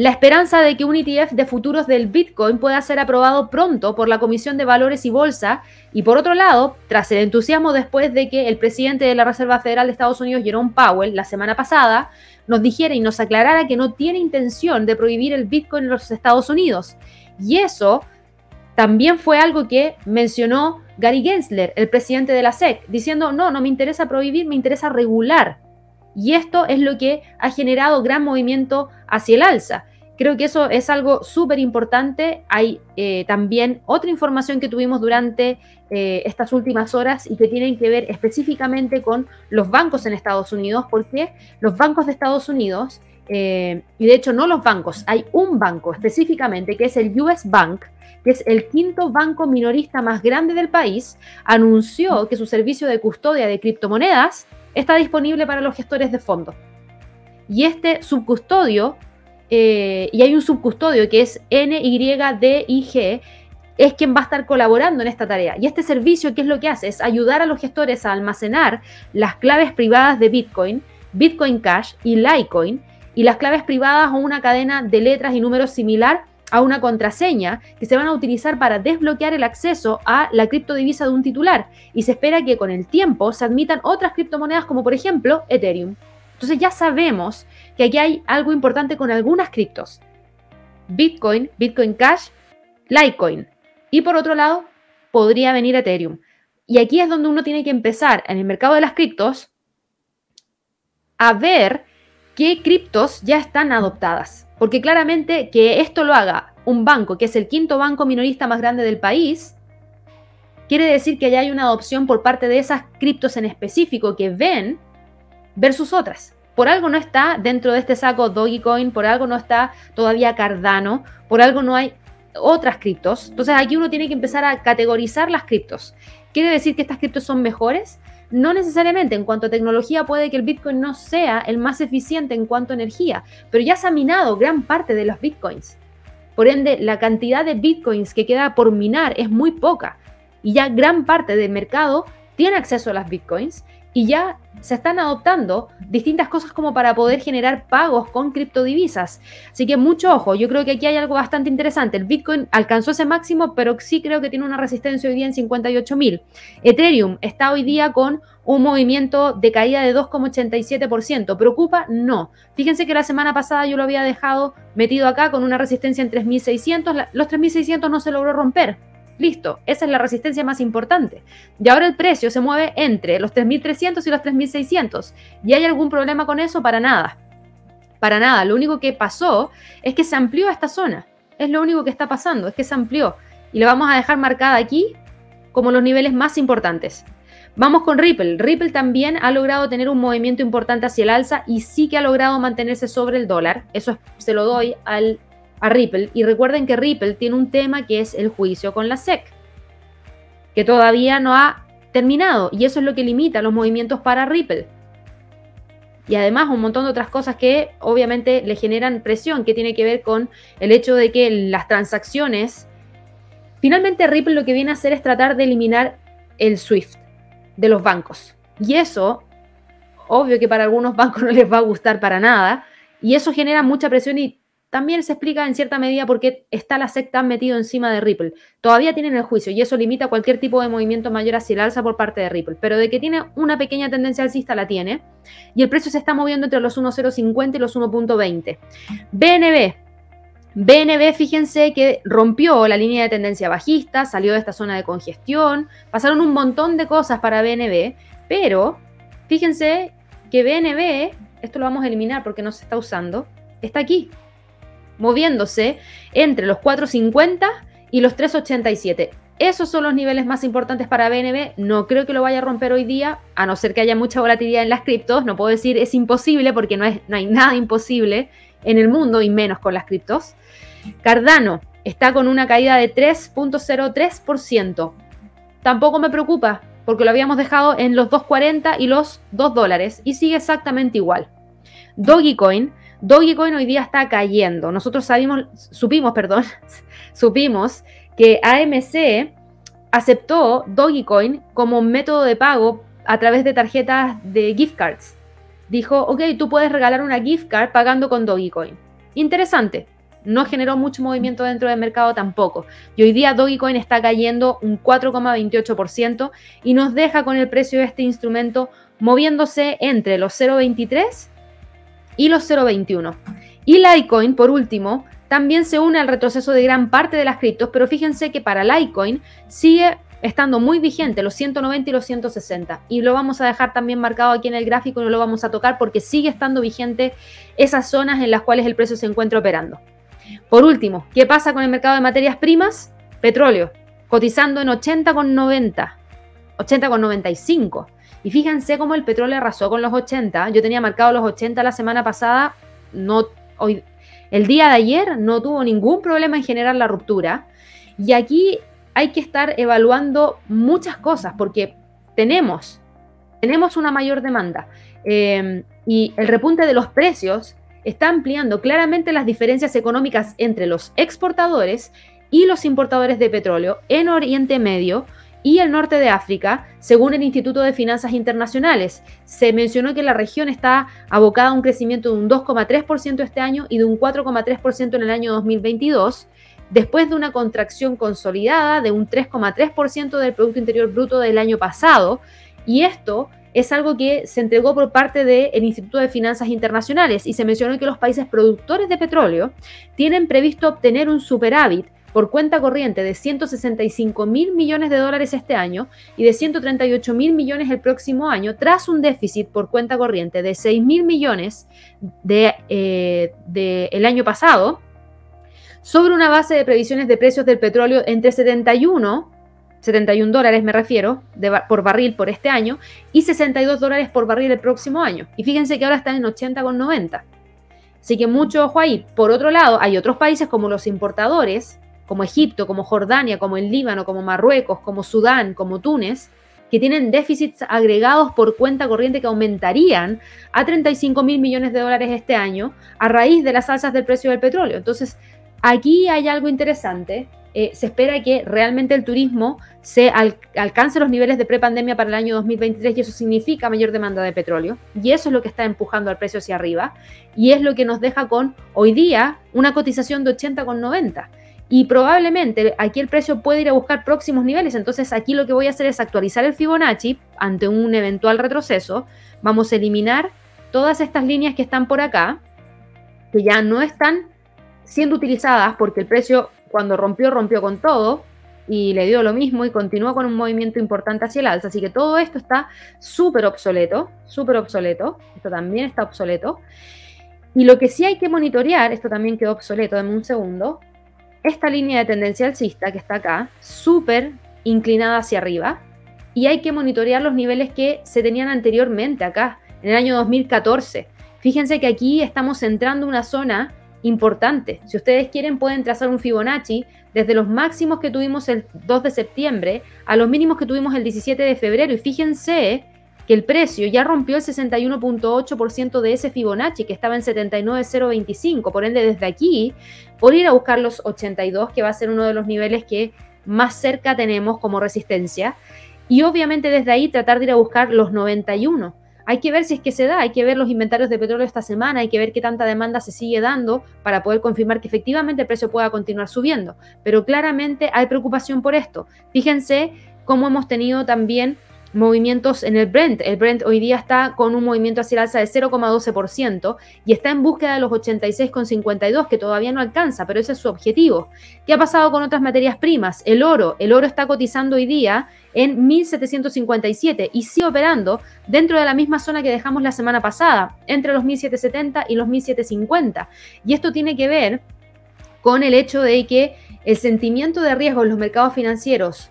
la esperanza de que un ETF de futuros del Bitcoin pueda ser aprobado pronto por la Comisión de Valores y Bolsa. Y por otro lado, tras el entusiasmo después de que el presidente de la Reserva Federal de Estados Unidos, Jerome Powell, la semana pasada, nos dijera y nos aclarara que no tiene intención de prohibir el Bitcoin en los Estados Unidos. Y eso también fue algo que mencionó Gary Gensler, el presidente de la SEC, diciendo, no, no me interesa prohibir, me interesa regular. Y esto es lo que ha generado gran movimiento hacia el alza. Creo que eso es algo súper importante. Hay eh, también otra información que tuvimos durante eh, estas últimas horas y que tienen que ver específicamente con los bancos en Estados Unidos, porque los bancos de Estados Unidos, eh, y de hecho no los bancos, hay un banco específicamente que es el US Bank, que es el quinto banco minorista más grande del país, anunció que su servicio de custodia de criptomonedas está disponible para los gestores de fondos. Y este subcustodio eh, y hay un subcustodio que es NYDIG, es quien va a estar colaborando en esta tarea. Y este servicio, ¿qué es lo que hace? Es ayudar a los gestores a almacenar las claves privadas de Bitcoin, Bitcoin Cash y Litecoin, y las claves privadas o una cadena de letras y números similar a una contraseña que se van a utilizar para desbloquear el acceso a la criptodivisa de un titular. Y se espera que con el tiempo se admitan otras criptomonedas como por ejemplo Ethereum. Entonces ya sabemos que aquí hay algo importante con algunas criptos. Bitcoin, Bitcoin Cash, Litecoin. Y por otro lado, podría venir Ethereum. Y aquí es donde uno tiene que empezar en el mercado de las criptos a ver qué criptos ya están adoptadas. Porque claramente que esto lo haga un banco, que es el quinto banco minorista más grande del país, quiere decir que ya hay una adopción por parte de esas criptos en específico que ven versus otras. Por algo no está dentro de este saco Dogecoin, por algo no está todavía Cardano, por algo no hay otras criptos. Entonces aquí uno tiene que empezar a categorizar las criptos. ¿Quiere decir que estas criptos son mejores? No necesariamente, en cuanto a tecnología puede que el Bitcoin no sea el más eficiente en cuanto a energía, pero ya se ha minado gran parte de los Bitcoins. Por ende, la cantidad de Bitcoins que queda por minar es muy poca y ya gran parte del mercado tiene acceso a las bitcoins y ya se están adoptando distintas cosas como para poder generar pagos con criptodivisas. Así que mucho ojo, yo creo que aquí hay algo bastante interesante. El Bitcoin alcanzó ese máximo, pero sí creo que tiene una resistencia hoy día en 58.000. Ethereum está hoy día con un movimiento de caída de 2,87%. ¿Preocupa? No. Fíjense que la semana pasada yo lo había dejado metido acá con una resistencia en 3.600. Los 3.600 no se logró romper Listo, esa es la resistencia más importante. Y ahora el precio se mueve entre los 3.300 y los 3.600. ¿Y hay algún problema con eso? Para nada. Para nada. Lo único que pasó es que se amplió esta zona. Es lo único que está pasando, es que se amplió. Y lo vamos a dejar marcada aquí como los niveles más importantes. Vamos con Ripple. Ripple también ha logrado tener un movimiento importante hacia el alza y sí que ha logrado mantenerse sobre el dólar. Eso se lo doy al a Ripple. Y recuerden que Ripple tiene un tema que es el juicio con la SEC, que todavía no ha terminado. Y eso es lo que limita los movimientos para Ripple. Y además un montón de otras cosas que obviamente le generan presión, que tiene que ver con el hecho de que las transacciones... Finalmente Ripple lo que viene a hacer es tratar de eliminar el SWIFT de los bancos. Y eso, obvio que para algunos bancos no les va a gustar para nada. Y eso genera mucha presión y también se explica en cierta medida por qué está la SEC tan metido encima de Ripple. Todavía tienen el juicio y eso limita cualquier tipo de movimiento mayor hacia el alza por parte de Ripple. Pero de que tiene una pequeña tendencia alcista, la tiene. Y el precio se está moviendo entre los 1.050 y los 1.20. BNB. BNB, fíjense que rompió la línea de tendencia bajista, salió de esta zona de congestión, pasaron un montón de cosas para BNB, pero fíjense que BNB, esto lo vamos a eliminar porque no se está usando, está aquí, moviéndose entre los 4.50 y los 3.87. Esos son los niveles más importantes para BNB. No creo que lo vaya a romper hoy día, a no ser que haya mucha volatilidad en las criptos. No puedo decir es imposible porque no, es, no hay nada imposible en el mundo y menos con las criptos. Cardano está con una caída de 3.03%. Tampoco me preocupa porque lo habíamos dejado en los 2.40 y los 2 dólares y sigue exactamente igual. Dogecoin Dogecoin hoy día está cayendo. Nosotros sabimos, supimos, perdón, supimos que AMC aceptó Dogecoin como método de pago a través de tarjetas de gift cards. Dijo, ok, tú puedes regalar una gift card pagando con Dogecoin. Interesante. No generó mucho movimiento dentro del mercado tampoco. Y hoy día Dogecoin está cayendo un 4,28% y nos deja con el precio de este instrumento moviéndose entre los 0,23 y los 0.21. Y Litecoin, por último, también se une al retroceso de gran parte de las criptos, pero fíjense que para Litecoin sigue estando muy vigente los 190 y los 160. Y lo vamos a dejar también marcado aquí en el gráfico, no lo vamos a tocar porque sigue estando vigente esas zonas en las cuales el precio se encuentra operando. Por último, ¿qué pasa con el mercado de materias primas? Petróleo, cotizando en 80,90, 80,95. Y fíjense cómo el petróleo arrasó con los 80. Yo tenía marcado los 80 la semana pasada. No, hoy, el día de ayer no tuvo ningún problema en generar la ruptura. Y aquí hay que estar evaluando muchas cosas porque tenemos, tenemos una mayor demanda. Em, y el repunte de los precios está ampliando claramente las diferencias económicas entre los exportadores y los importadores de petróleo en Oriente Medio, y el norte de África, según el Instituto de Finanzas Internacionales. Se mencionó que la región está abocada a un crecimiento de un 2,3% este año y de un 4,3% en el año 2022, después de una contracción consolidada de un 3,3% del Producto Interior Bruto del año pasado. Y esto es algo que se entregó por parte del Instituto de Finanzas Internacionales y se mencionó que los países productores de petróleo tienen previsto obtener un superávit por cuenta corriente de 165 mil millones de dólares este año y de 138 mil millones el próximo año, tras un déficit por cuenta corriente de 6 mil millones del de, eh, año pasado, sobre una base de previsiones de precios del petróleo entre 71, 71 dólares me refiero, por barril por este año, y 62 dólares por barril el próximo año. Y fíjense que ahora están en 80,90. Así que mucho ojo ahí. Por otro lado, hay otros países como los importadores como Egipto, como Jordania, como el Líbano, como Marruecos, como Sudán, como Túnez, que tienen déficits agregados por cuenta corriente que aumentarían a 35 mil millones de dólares este año a raíz de las alzas del precio del petróleo. Entonces, aquí hay algo interesante. Eh, se espera que realmente el turismo se alcance los niveles de prepandemia para el año 2023 y eso significa mayor demanda de petróleo. Y eso es lo que está empujando al precio hacia arriba y es lo que nos deja con hoy día una cotización de 80,90 y probablemente aquí el precio puede ir a buscar próximos niveles. Entonces aquí lo que voy a hacer es actualizar el Fibonacci ante un eventual retroceso. Vamos a eliminar todas estas líneas que están por acá, que ya no están siendo utilizadas porque el precio cuando rompió, rompió con todo y le dio lo mismo y continúa con un movimiento importante hacia el alza. Así que todo esto está súper obsoleto, súper obsoleto. Esto también está obsoleto. Y lo que sí hay que monitorear, esto también quedó obsoleto, dame un segundo, esta línea de tendencia alcista que está acá, súper inclinada hacia arriba, y hay que monitorear los niveles que se tenían anteriormente acá, en el año 2014. Fíjense que aquí estamos entrando en una zona importante. Si ustedes quieren pueden trazar un Fibonacci desde los máximos que tuvimos el 2 de septiembre a los mínimos que tuvimos el 17 de febrero. Y fíjense que el precio ya rompió el 61.8% de ese Fibonacci que estaba en 79.025. Por ende, desde aquí, por ir a buscar los 82, que va a ser uno de los niveles que más cerca tenemos como resistencia. Y obviamente desde ahí tratar de ir a buscar los 91. Hay que ver si es que se da, hay que ver los inventarios de petróleo esta semana, hay que ver qué tanta demanda se sigue dando para poder confirmar que efectivamente el precio pueda continuar subiendo. Pero claramente hay preocupación por esto. Fíjense cómo hemos tenido también movimientos en el Brent. El Brent hoy día está con un movimiento hacia el alza de 0,12% y está en búsqueda de los 86,52, que todavía no alcanza, pero ese es su objetivo. ¿Qué ha pasado con otras materias primas? El oro. El oro está cotizando hoy día en 1757 y sigue operando dentro de la misma zona que dejamos la semana pasada, entre los 1770 y los 1750. Y esto tiene que ver con el hecho de que el sentimiento de riesgo en los mercados financieros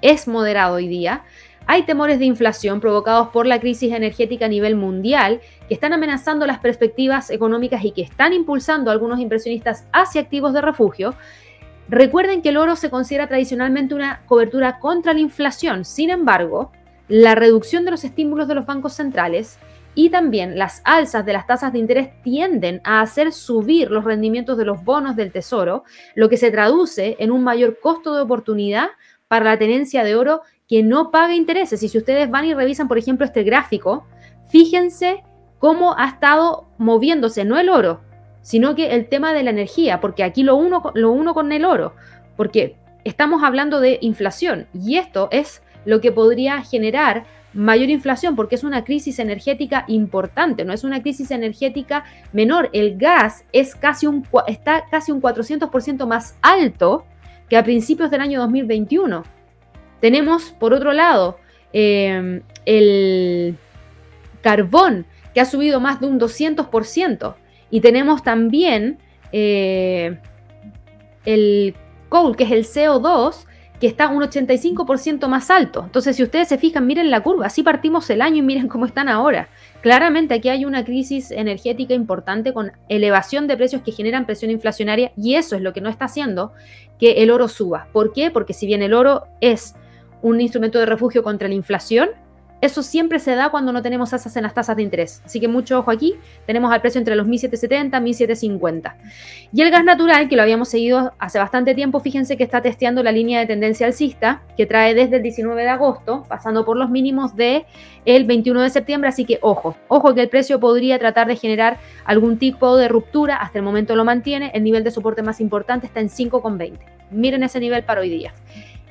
es moderado hoy día, hay temores de inflación provocados por la crisis energética a nivel mundial que están amenazando las perspectivas económicas y que están impulsando a algunos inversionistas hacia activos de refugio. Recuerden que el oro se considera tradicionalmente una cobertura contra la inflación. Sin embargo, la reducción de los estímulos de los bancos centrales y también las alzas de las tasas de interés tienden a hacer subir los rendimientos de los bonos del tesoro, lo que se traduce en un mayor costo de oportunidad para la tenencia de oro que no paga intereses. Y si ustedes van y revisan, por ejemplo, este gráfico, fíjense cómo ha estado moviéndose, no el oro, sino que el tema de la energía, porque aquí lo uno, lo uno con el oro, porque estamos hablando de inflación y esto es lo que podría generar mayor inflación porque es una crisis energética importante, no es una crisis energética menor. El gas es casi un, está casi un 400% más alto que a principios del año 2021. Tenemos, por otro lado, em, el carbón, que ha subido más de un 200%. Y tenemos también eh, el coal, que es el CO2, que está un 85% más alto. Entonces, si ustedes se fijan, miren la curva, así partimos el año y miren cómo están ahora. Claramente aquí hay una crisis energética importante con elevación de precios que generan presión inflacionaria y eso es lo que no está haciendo que el oro suba. ¿Por qué? Porque si bien el oro es un instrumento de refugio contra la inflación, eso siempre se da cuando no tenemos asas en las tasas de interés. Así que mucho ojo aquí. Tenemos al precio entre los 1770 y 1750. Y el gas natural, que lo habíamos seguido hace bastante tiempo, fíjense que está testeando la línea de tendencia alcista, que trae desde el 19 de agosto, pasando por los mínimos de el 21 de septiembre. Así que ojo, ojo que el precio podría tratar de generar algún tipo de ruptura. Hasta el momento lo mantiene. El nivel de soporte más importante está en 5,20. Miren ese nivel para hoy día.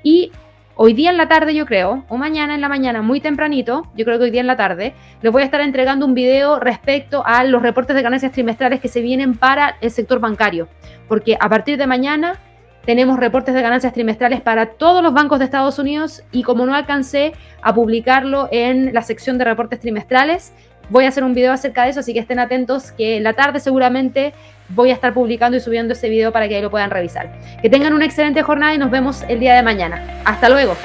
Y Hoy día en la tarde, yo creo, o mañana en la mañana, muy tempranito, yo creo que hoy día en la tarde, les voy a estar entregando un video respecto a los reportes de ganancias trimestrales que se vienen para el sector bancario. Porque a partir de mañana tenemos reportes de ganancias trimestrales para todos los bancos de Estados Unidos y como no alcancé a publicarlo en la sección de reportes trimestrales, voy a hacer un video acerca de eso, así que estén atentos que en la tarde seguramente voy a estar publicando y subiendo ese video para que ahí lo puedan revisar. Que tengan una excelente jornada y nos vemos el día de mañana. Hasta luego.